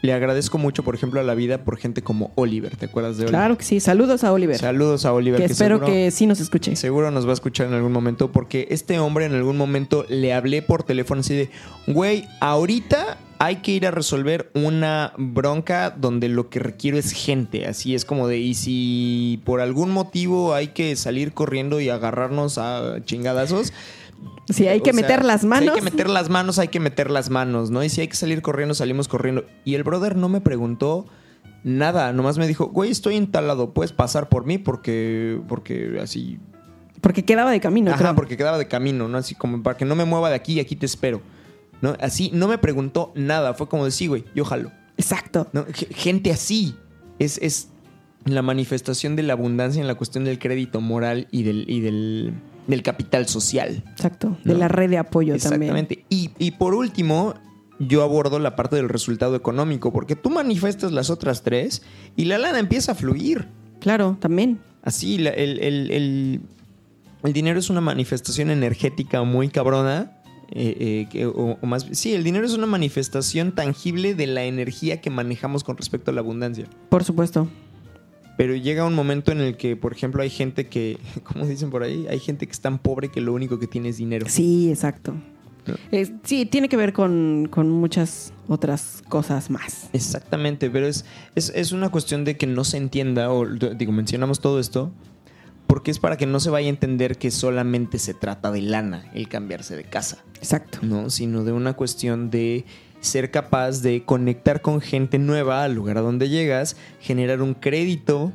Le agradezco mucho, por ejemplo, a la vida por gente como Oliver. ¿Te acuerdas de Oliver? Claro que sí. Saludos a Oliver. Saludos a Oliver. que espero seguro- que sí nos escuche. Seguro nos va a escuchar en algún momento porque este hombre en algún momento le hablé por teléfono así de, güey, ahorita hay que ir a resolver una bronca donde lo que requiero es gente. Así es como de, y si por algún motivo hay que salir corriendo y agarrarnos a chingadazos. Si hay que o sea, meter las si manos. hay que meter las manos, hay que meter las manos, ¿no? Y si hay que salir corriendo, salimos corriendo. Y el brother no me preguntó nada, nomás me dijo, güey, estoy en tal lado, puedes pasar por mí porque, porque así Porque quedaba de camino, Ajá, creo. porque quedaba de camino, ¿no? Así como para que no me mueva de aquí y aquí te espero. ¿No? Así no me preguntó nada. Fue como de sí, güey, yo jalo. Exacto. ¿No? Gente así. Es, es. la manifestación de la abundancia en la cuestión del crédito moral y del, y del, del capital social. Exacto. De la red de apoyo también. Exactamente. Y, y por último, yo abordo la parte del resultado económico, porque tú manifestas las otras tres y la lana empieza a fluir. Claro, también. Así, la- el, el- el- el dinero es una manifestación energética muy cabrona. Eh, eh, que- o, o más, sí, el dinero es una manifestación tangible de la energía que manejamos con respecto a la abundancia. Por supuesto. Pero llega un momento en el que, por ejemplo, hay gente que, ¿cómo dicen por ahí? Hay gente que es tan pobre que lo único que tiene es dinero. Sí, exacto. ¿No? Es- sí, tiene que ver con, con muchas otras cosas más. Exactamente, pero es, es, es una cuestión de que no se entienda, o digo, mencionamos todo esto, porque es para que no se vaya a entender que solamente se trata de lana el cambiarse de casa, Exacto. ¿no? Sino de una cuestión de ser capaz de conectar con gente nueva al lugar a donde llegas, generar un crédito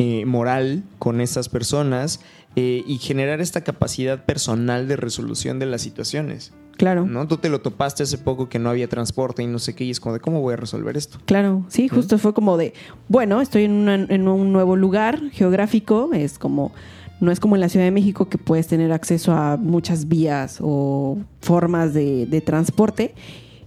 eh, moral con esas personas eh, y generar esta capacidad personal de resolución de las situaciones. Claro. ¿no? Tú te lo topaste hace poco que no había transporte y no sé qué, y es como de cómo voy a resolver esto. Claro, sí, justo fue como de, bueno, estoy en, una- en un nuevo lugar geográfico, es como, no es como en la Ciudad de México que puedes tener acceso a muchas vías o formas de, de transporte.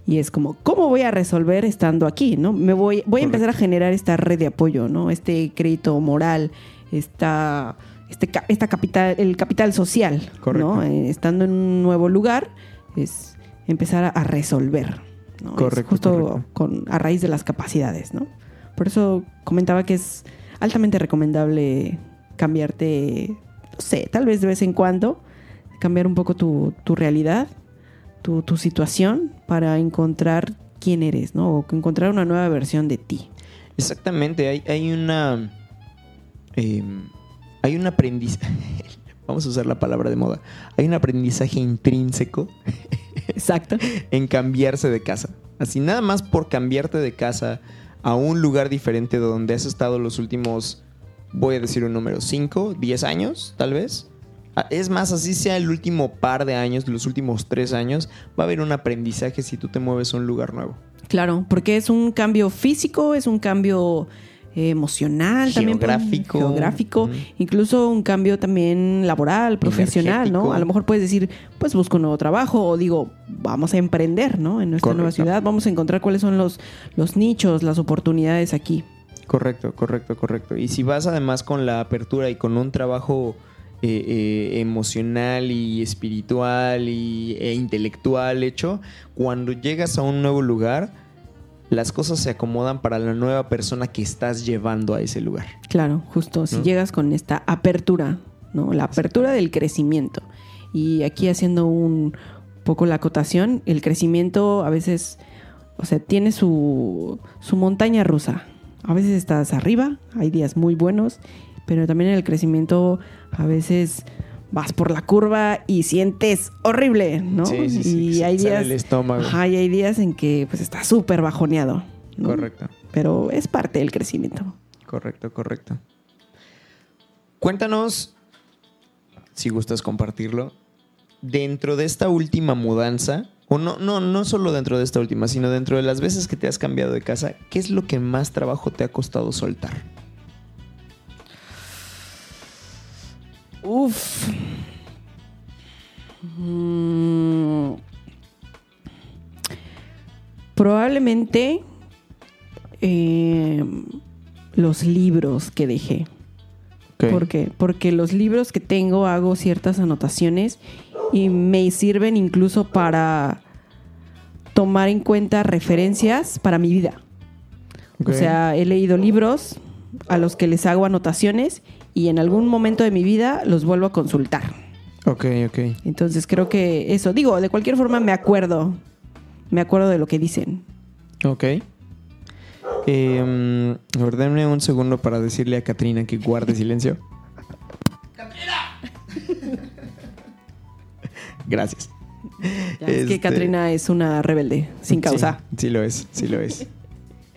Y es como, ¿cómo voy a resolver estando aquí? ¿no? Me voy, voy a empezar a generar esta red de apoyo, ¿no? Este crédito moral, esta, este, esta capital, el capital social, Correcto. ¿no? Eh, estando en un nuevo lugar, es empezar a, a resolver. ¿no? Es Correcto, justo correcto. con, a raíz de las capacidades, ¿no? Por eso comentaba que es altamente recomendable cambiarte, no sé, tal vez de vez en cuando, cambiar un poco tu, tu realidad, tu, tu situación para encontrar quién eres, ¿no? O encontrar una nueva versión de ti. Exactamente, hay, hay una. eh, hay un aprendizaje. Vamos a usar la palabra de moda. Hay un aprendizaje intrínseco Exacto. en cambiarse de casa. Así, nada más por cambiarte de casa a un lugar diferente de donde has estado los últimos, voy a decir un número, 5, 10 años, tal vez. Ah, Es más, así sea el último par de años, los últimos tres años, va a haber un aprendizaje si tú te mueves a un lugar nuevo. Claro, porque es un cambio físico, es un cambio eh, emocional, también Geográfico. incluso un cambio también laboral, profesional, ¿no? A lo mejor puedes decir, pues busco un nuevo trabajo o digo, vamos a emprender, ¿no? En nuestra nueva ciudad, vamos a encontrar cuáles son los, los nichos, las oportunidades aquí. Correcto, correcto, correcto. Y si vas además con la apertura y con un trabajo eh, eh, emocional y espiritual y, e intelectual hecho, cuando llegas a un nuevo lugar, las cosas se acomodan para la nueva persona que estás llevando a ese lugar. Claro, justo, si llegas con esta apertura, ¿no? La apertura del crecimiento. Y aquí haciendo un poco la acotación, el crecimiento a veces, o sea, tiene su, su montaña rusa. A veces estás arriba, hay días muy buenos, pero también en el crecimiento a veces vas por la curva y sientes horrible, ¿no? Sí, sí, sí, y hay días, el estómago. Ajá, y hay días en que pues estás súper bajoneado. ¿no? Correcto, Pero es parte del crecimiento. correcto, correcto. Cuéntanos, si gustas compartirlo, dentro de esta última mudanza, o no, no, no solo dentro de esta última, sino dentro de las veces que te has cambiado de casa, ¿qué es lo que más trabajo te ha costado soltar? Uf. Mm. Probablemente eh, los libros que dejé. ¿Por qué? Porque los libros que tengo hago ciertas anotaciones y me sirven incluso para tomar en cuenta referencias para mi vida. O sea, he leído libros a los que les hago anotaciones y en algún momento de mi vida los vuelvo a consultar. Ok, ok. Entonces creo que eso, digo, de cualquier forma me acuerdo, me acuerdo de lo que dicen. Ok. Eh, a ver, denme un segundo para decirle a Katrina que guarde silencio. Gracias. Ya Es que Katrina es una rebelde, sin causa. Sí, sí lo es, sí lo es.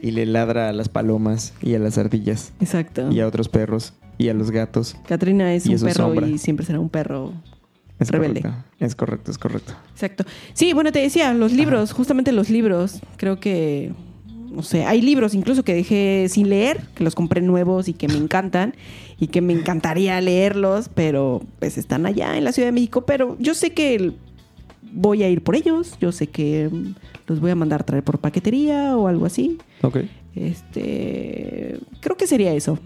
Y le ladra a las palomas y a las ardillas Exacto. y a otros perros y a los gatos. Katrina es Y un perro sombra. y siempre será un perro Es rebelde. correcto. Es correcto, es correcto. Exacto. Sí, bueno, te decía, los libros, justamente los libros, creo que no sé, hay libros incluso que dejé sin leer, que los compré nuevos y que me encantan y que me encantaría leerlos, pero pues están allá en la Ciudad de México, pero yo sé que voy a ir por ellos, yo sé que los voy a mandar a traer por paquetería o algo así. Ok. Este, creo que sería eso.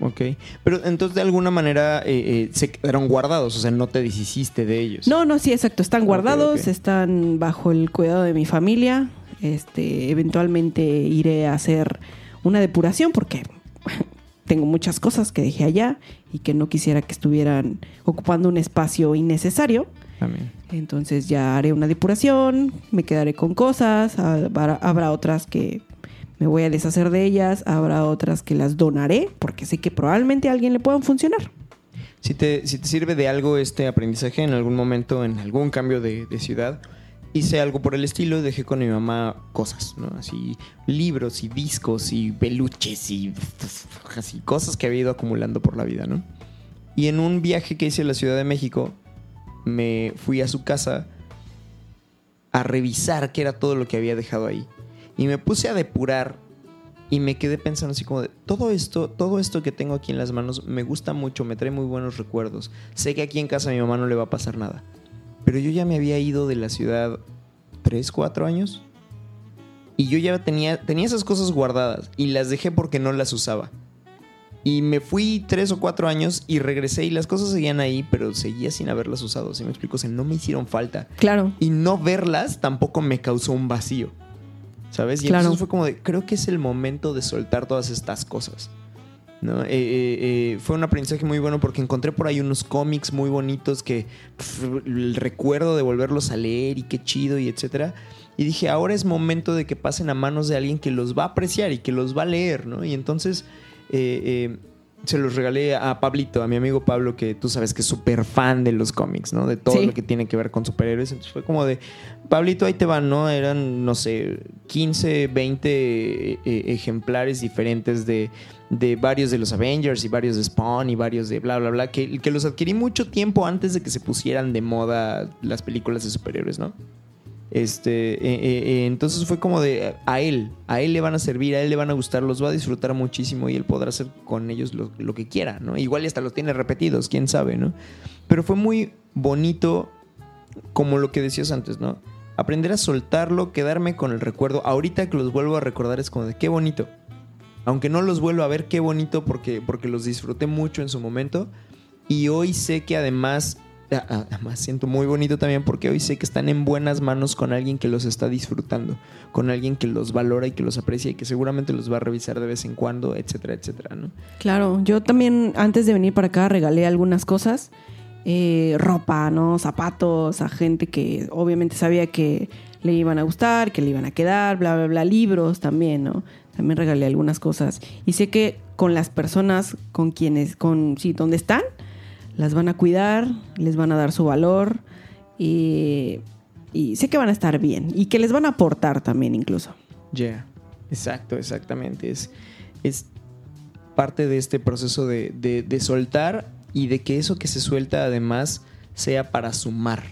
Ok. Pero entonces de alguna manera eh, eh, se quedaron guardados, o sea, no te deshiciste de ellos. No, no, sí, exacto. Están guardados, están bajo el cuidado de mi familia. Este, eventualmente iré a hacer una depuración porque tengo muchas cosas que dejé allá y que no quisiera que estuvieran ocupando un espacio innecesario. También. Entonces ya haré una depuración, me quedaré con cosas, habrá, habrá otras que me voy a deshacer de ellas, habrá otras que las donaré porque sé que probablemente a alguien le puedan funcionar. Si te, si te sirve de algo este aprendizaje en algún momento, en algún cambio de, de ciudad, hice algo por el estilo, dejé con mi mamá cosas, ¿no? Así, libros y discos y peluches y así, cosas que había ido acumulando por la vida, ¿no? Y en un viaje que hice a la Ciudad de México, me fui a su casa a revisar qué era todo lo que había dejado ahí. Y me puse a depurar y me quedé pensando así como de, todo esto, todo esto que tengo aquí en las manos me gusta mucho, me trae muy buenos recuerdos. Sé que aquí en casa a mi mamá no le va a pasar nada. Pero yo ya me había ido de la ciudad 3, 4 años. Y yo ya tenía, tenía esas cosas guardadas y las dejé porque no las usaba. Y me fui 3 o 4 años y regresé y las cosas seguían ahí, pero seguía sin haberlas usado. ¿Sí me explico? O sea, no me hicieron falta. Claro. Y no verlas tampoco me causó un vacío. ¿Sabes? Y Claro. entonces fue como de, creo que es el momento de soltar todas estas cosas. ¿no? Eh, eh, eh, fue un aprendizaje muy bueno porque encontré por ahí unos cómics muy bonitos que el recuerdo de volverlos a leer y qué chido y etcétera. Y dije, ahora es momento de que pasen a manos de alguien que los va a apreciar y que los va a leer, ¿no? Y entonces eh, eh, se los regalé a Pablito, a mi amigo Pablo, que tú sabes que es súper fan de los cómics, ¿no? De todo Sí. lo que tiene que ver con superhéroes. Entonces fue como de, Pablito, ahí te van, ¿no? Eran, no sé, 15, 20 eh, eh, ejemplares diferentes de, de varios de los Avengers y varios de Spawn y varios de bla, bla, bla, que, que los adquirí mucho tiempo antes de que se pusieran de moda las películas de superhéroes, ¿no? Este, eh, eh, eh, entonces fue como de a él, a él le van a servir, a él le van a gustar, los va a disfrutar muchísimo y él podrá hacer con ellos lo, lo que quiera, ¿no? Igual hasta los tiene repetidos, quién sabe, ¿no? Pero fue muy bonito, como lo que decías antes, ¿no? Aprender a soltarlo, quedarme con el recuerdo. Ahorita que los vuelvo a recordar es como de qué bonito. Aunque no los vuelvo a ver, qué bonito porque, porque los disfruté mucho en su momento. Y hoy sé que además, además siento muy bonito también porque hoy sé que están en buenas manos con alguien que los está disfrutando, con alguien que los valora y que los aprecia y que seguramente los va a revisar de vez en cuando, etcétera, etcétera, ¿no? Claro, yo también antes de venir para acá regalé algunas cosas, eh, ropa, ¿no? Zapatos a gente que obviamente sabía que le iban a gustar, que le iban a quedar, bla, bla, bla, libros también, ¿no? También regalé algunas cosas. Y sé que con las personas con quienes, con, sí, donde están, las van a cuidar, les van a dar su valor y, y sé que van a estar bien y que les van a aportar también incluso. Yeah, exacto, exactamente. Es, es parte de este proceso de, de- de soltar y de que eso que se suelta además sea para sumar.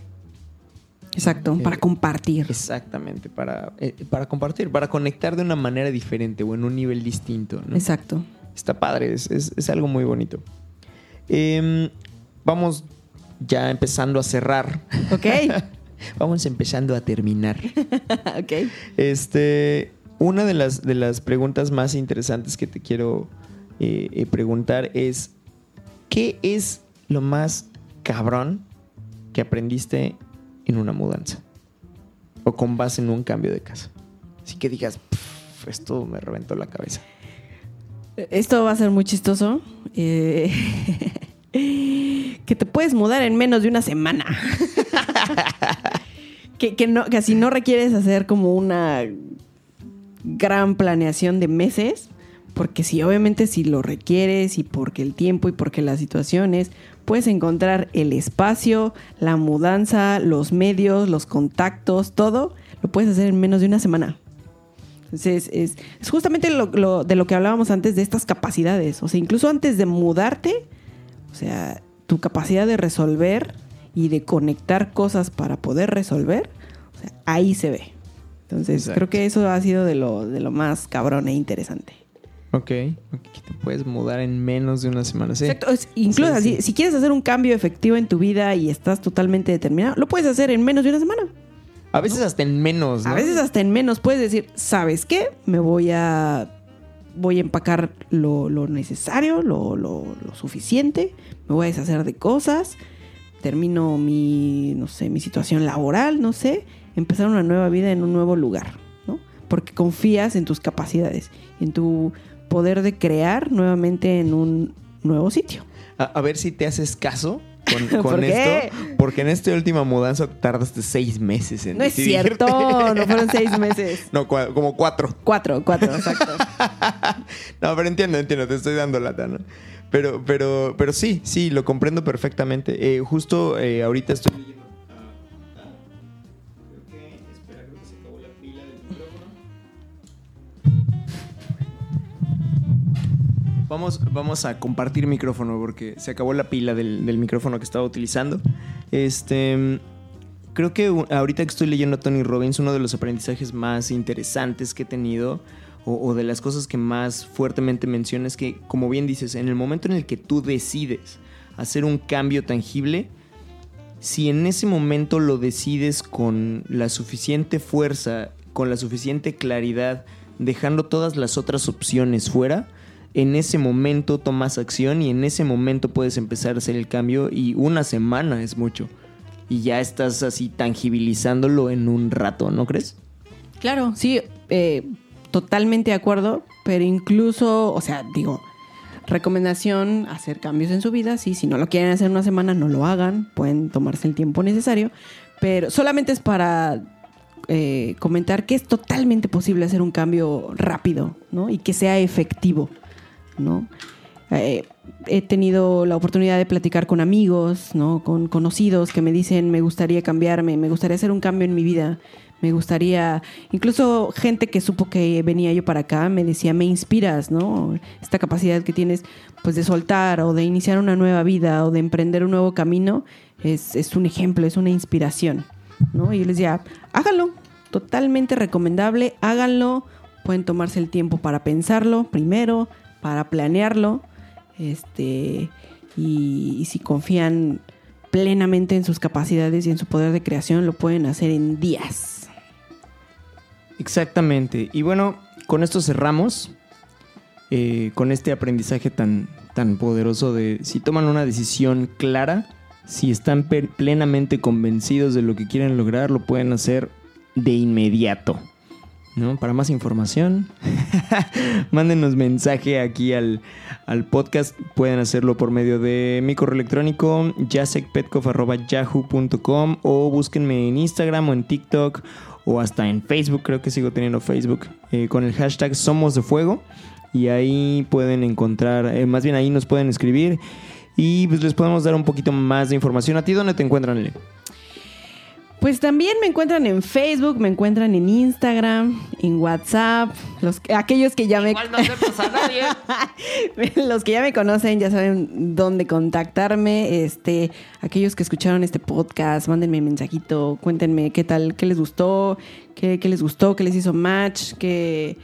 Exacto, para compartir. Exactamente, para, eh, para compartir, para conectar de una manera diferente o en un nivel distinto. ¿no? Exacto. Está padre, es, es- es algo muy bonito. Em, vamos ya empezando a cerrar. Ok. Vamos empezando a terminar. ok. Este, una de las, de las preguntas más interesantes que te quiero eh, eh, preguntar es, ¿qué es lo más cabrón que aprendiste en una mudanza? O con base en un cambio de casa. Así que digas, "Pff, esto me reventó la cabeza. Esto va a ser muy chistoso. Eh, que te puedes mudar en menos de una semana. que, que no, que así no requieres hacer como una gran planeación de meses. Porque si obviamente si lo requieres y porque el tiempo y porque las situaciones, puedes encontrar el espacio, la mudanza, los medios, los contactos, todo, lo puedes hacer en menos de una semana. Entonces, es, es justamente lo, lo- de lo que hablábamos antes de estas capacidades. O sea, incluso antes de mudarte, o sea, tu capacidad de resolver y de conectar cosas para poder resolver, o sea, ahí se ve. Entonces, Exacto. creo que eso ha sido de lo, de lo más cabrón e interesante. Ok. ok, Te puedes mudar en menos de una semana. Sí. Exacto. Incluso Sí, sí. si quieres hacer un cambio efectivo en tu vida y estás totalmente determinado, lo puedes hacer en menos de una semana. A veces hasta en menos, ¿no? A veces hasta en menos puedes decir, ¿sabes qué? Me voy a voy a empacar lo, lo necesario, lo, lo- lo suficiente, me voy a deshacer de cosas, termino mi, no sé, mi situación laboral, no sé, empezar una nueva vida en un nuevo lugar, ¿no? Porque confías en tus capacidades, en tu poder de crear nuevamente en un nuevo sitio. A, a ver si te haces caso con, con ¿Por qué? esto. Porque en esta última mudanza tardaste seis meses en No es decidirte. cierto, no fueron seis meses. No, cua- como cuatro. Cuatro, cuatro, exacto. No, pero entiendo, entiendo, te estoy dando lata, ¿no? Pero, pero, pero sí, sí, lo comprendo perfectamente. Eh, justo eh, ahorita estoy Vamos, vamos a compartir micrófono porque se acabó la pila del, del micrófono que estaba utilizando. Este. Creo que ahorita que estoy leyendo a Tony Robbins, uno de los aprendizajes más interesantes que he tenido, o, o de las cosas que más fuertemente menciona, es que, como bien dices, en el momento en el que tú decides hacer un cambio tangible, si en ese momento lo decides con la suficiente fuerza, con la suficiente claridad, dejando todas las otras opciones fuera, en ese momento tomas acción y en ese momento puedes empezar a hacer el cambio y una semana es mucho. Y ya estás así tangibilizándolo en un rato, ¿no crees? Claro, sí, eh, totalmente de acuerdo, pero incluso, o sea, digo, recomendación, hacer cambios en su vida, sí, si no lo quieren hacer una semana, no lo hagan, pueden tomarse el tiempo necesario, pero solamente es para eh, comentar que es totalmente posible hacer un cambio rápido, ¿no? Y que sea efectivo, ¿no? Eh, he tenido la oportunidad de platicar con amigos, ¿no? Con conocidos que me dicen, me gustaría cambiarme, me gustaría hacer un cambio en mi vida, me gustaría, incluso gente que supo que venía yo para acá, me decía, me inspiras, ¿no? Esta capacidad que tienes, pues, de soltar o de iniciar una nueva vida o de emprender un nuevo camino, es, es un ejemplo, es una inspiración, ¿no? Y yo les decía, háganlo, totalmente recomendable, háganlo, pueden tomarse el tiempo para pensarlo primero, para planearlo, este, y, si confían plenamente en sus capacidades y en su poder de creación, lo pueden hacer en días. Exactamente. Y bueno, con esto cerramos. eh, con este aprendizaje tan, tan poderoso de si toman una decisión clara, si están plenamente convencidos de lo que quieren lograr, lo pueden hacer de inmediato. Para más información, mándenos mensaje aquí al, al podcast. Pueden hacerlo por medio de mi correo electrónico, jasekpetkov.yahoo.com o búsquenme en Instagram o en TikTok o hasta en Facebook, creo que sigo teniendo Facebook, eh, con el hashtag Somos de Fuego. Y ahí pueden encontrar, eh, más bien ahí nos pueden escribir y pues les podemos dar un poquito más de información. ¿A ti dónde te encuentran, Lele? Pues también me encuentran en Facebook, me encuentran en Instagram, en WhatsApp. Los, aquellos que ya me. los que ya me conocen ya saben dónde contactarme. Este, aquellos que escucharon este podcast, mándenme mensajito, cuéntenme qué tal, qué les gustó, qué, qué les gustó, qué les hizo match, qué,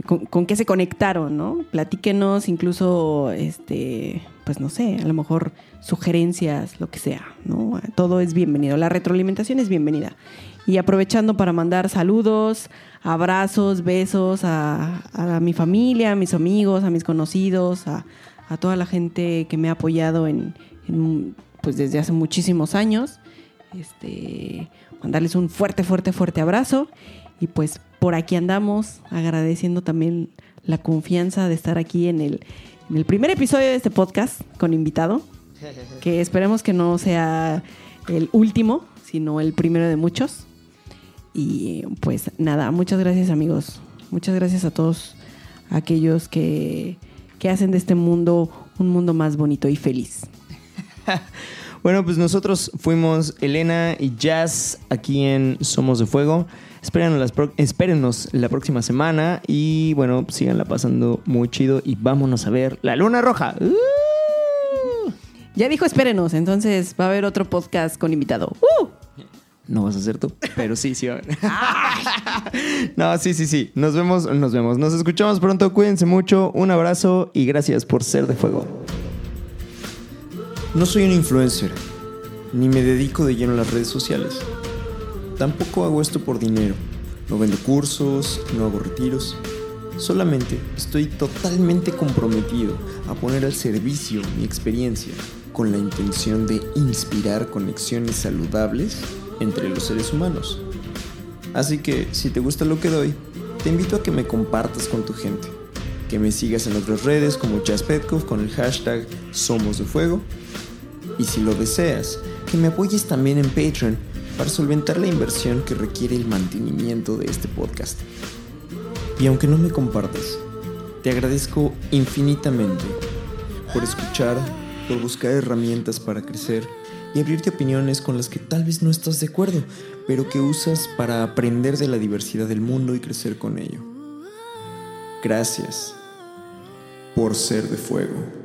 con, qué se conectaron, ¿no? Platíquenos, incluso, este, pues no sé, a lo mejor sugerencias, lo que sea, ¿no? Todo es bienvenido. La retroalimentación es bienvenida. Y aprovechando para mandar saludos, abrazos, besos a, a mi familia, a mis amigos, a mis conocidos, a, a toda la gente que me ha apoyado en, en, pues desde hace muchísimos años. Este, mandarles un fuerte, fuerte, fuerte abrazo. Y pues por aquí andamos, agradeciendo también la confianza de estar aquí en el, en el primer episodio de este podcast con invitado, que esperemos que no sea el último, sino el primero de muchos. Y pues nada, muchas gracias amigos, muchas gracias a todos aquellos que, que hacen de este mundo un mundo más bonito y feliz. Bueno, pues nosotros fuimos Elena y Jazz aquí en Somos de Fuego. Espérenos, las pro- espérenos la próxima semana y bueno, síganla pasando muy chido y vámonos a ver La Luna Roja. ¡Uh! Ya dijo espérenos, entonces va a haber otro podcast con invitado. ¡Uh! No vas a ser tú, pero sí, sí no, sí, sí, sí. Nos vemos, nos vemos. Nos escuchamos pronto. Cuídense mucho. Un abrazo y gracias por ser de fuego. No soy un influencer, ni me dedico de lleno a las redes sociales. Tampoco hago esto por dinero. No vendo cursos, no hago retiros. Solamente estoy totalmente comprometido a poner al servicio mi experiencia con la intención de inspirar conexiones saludables entre los seres humanos. Así que si te gusta lo que doy, te invito a que me compartas con tu gente, que me sigas en otras redes como Chas Petkov con el hashtag Somos de Fuego, y si lo deseas, que me apoyes también en Patreon para solventar la inversión que requiere el mantenimiento de este podcast. Y aunque no me compartas, te agradezco infinitamente por escuchar, por buscar herramientas para crecer y abrirte opiniones con las que tal vez no estás de acuerdo, pero que usas para aprender de la diversidad del mundo y crecer con ello. Gracias por ser de fuego.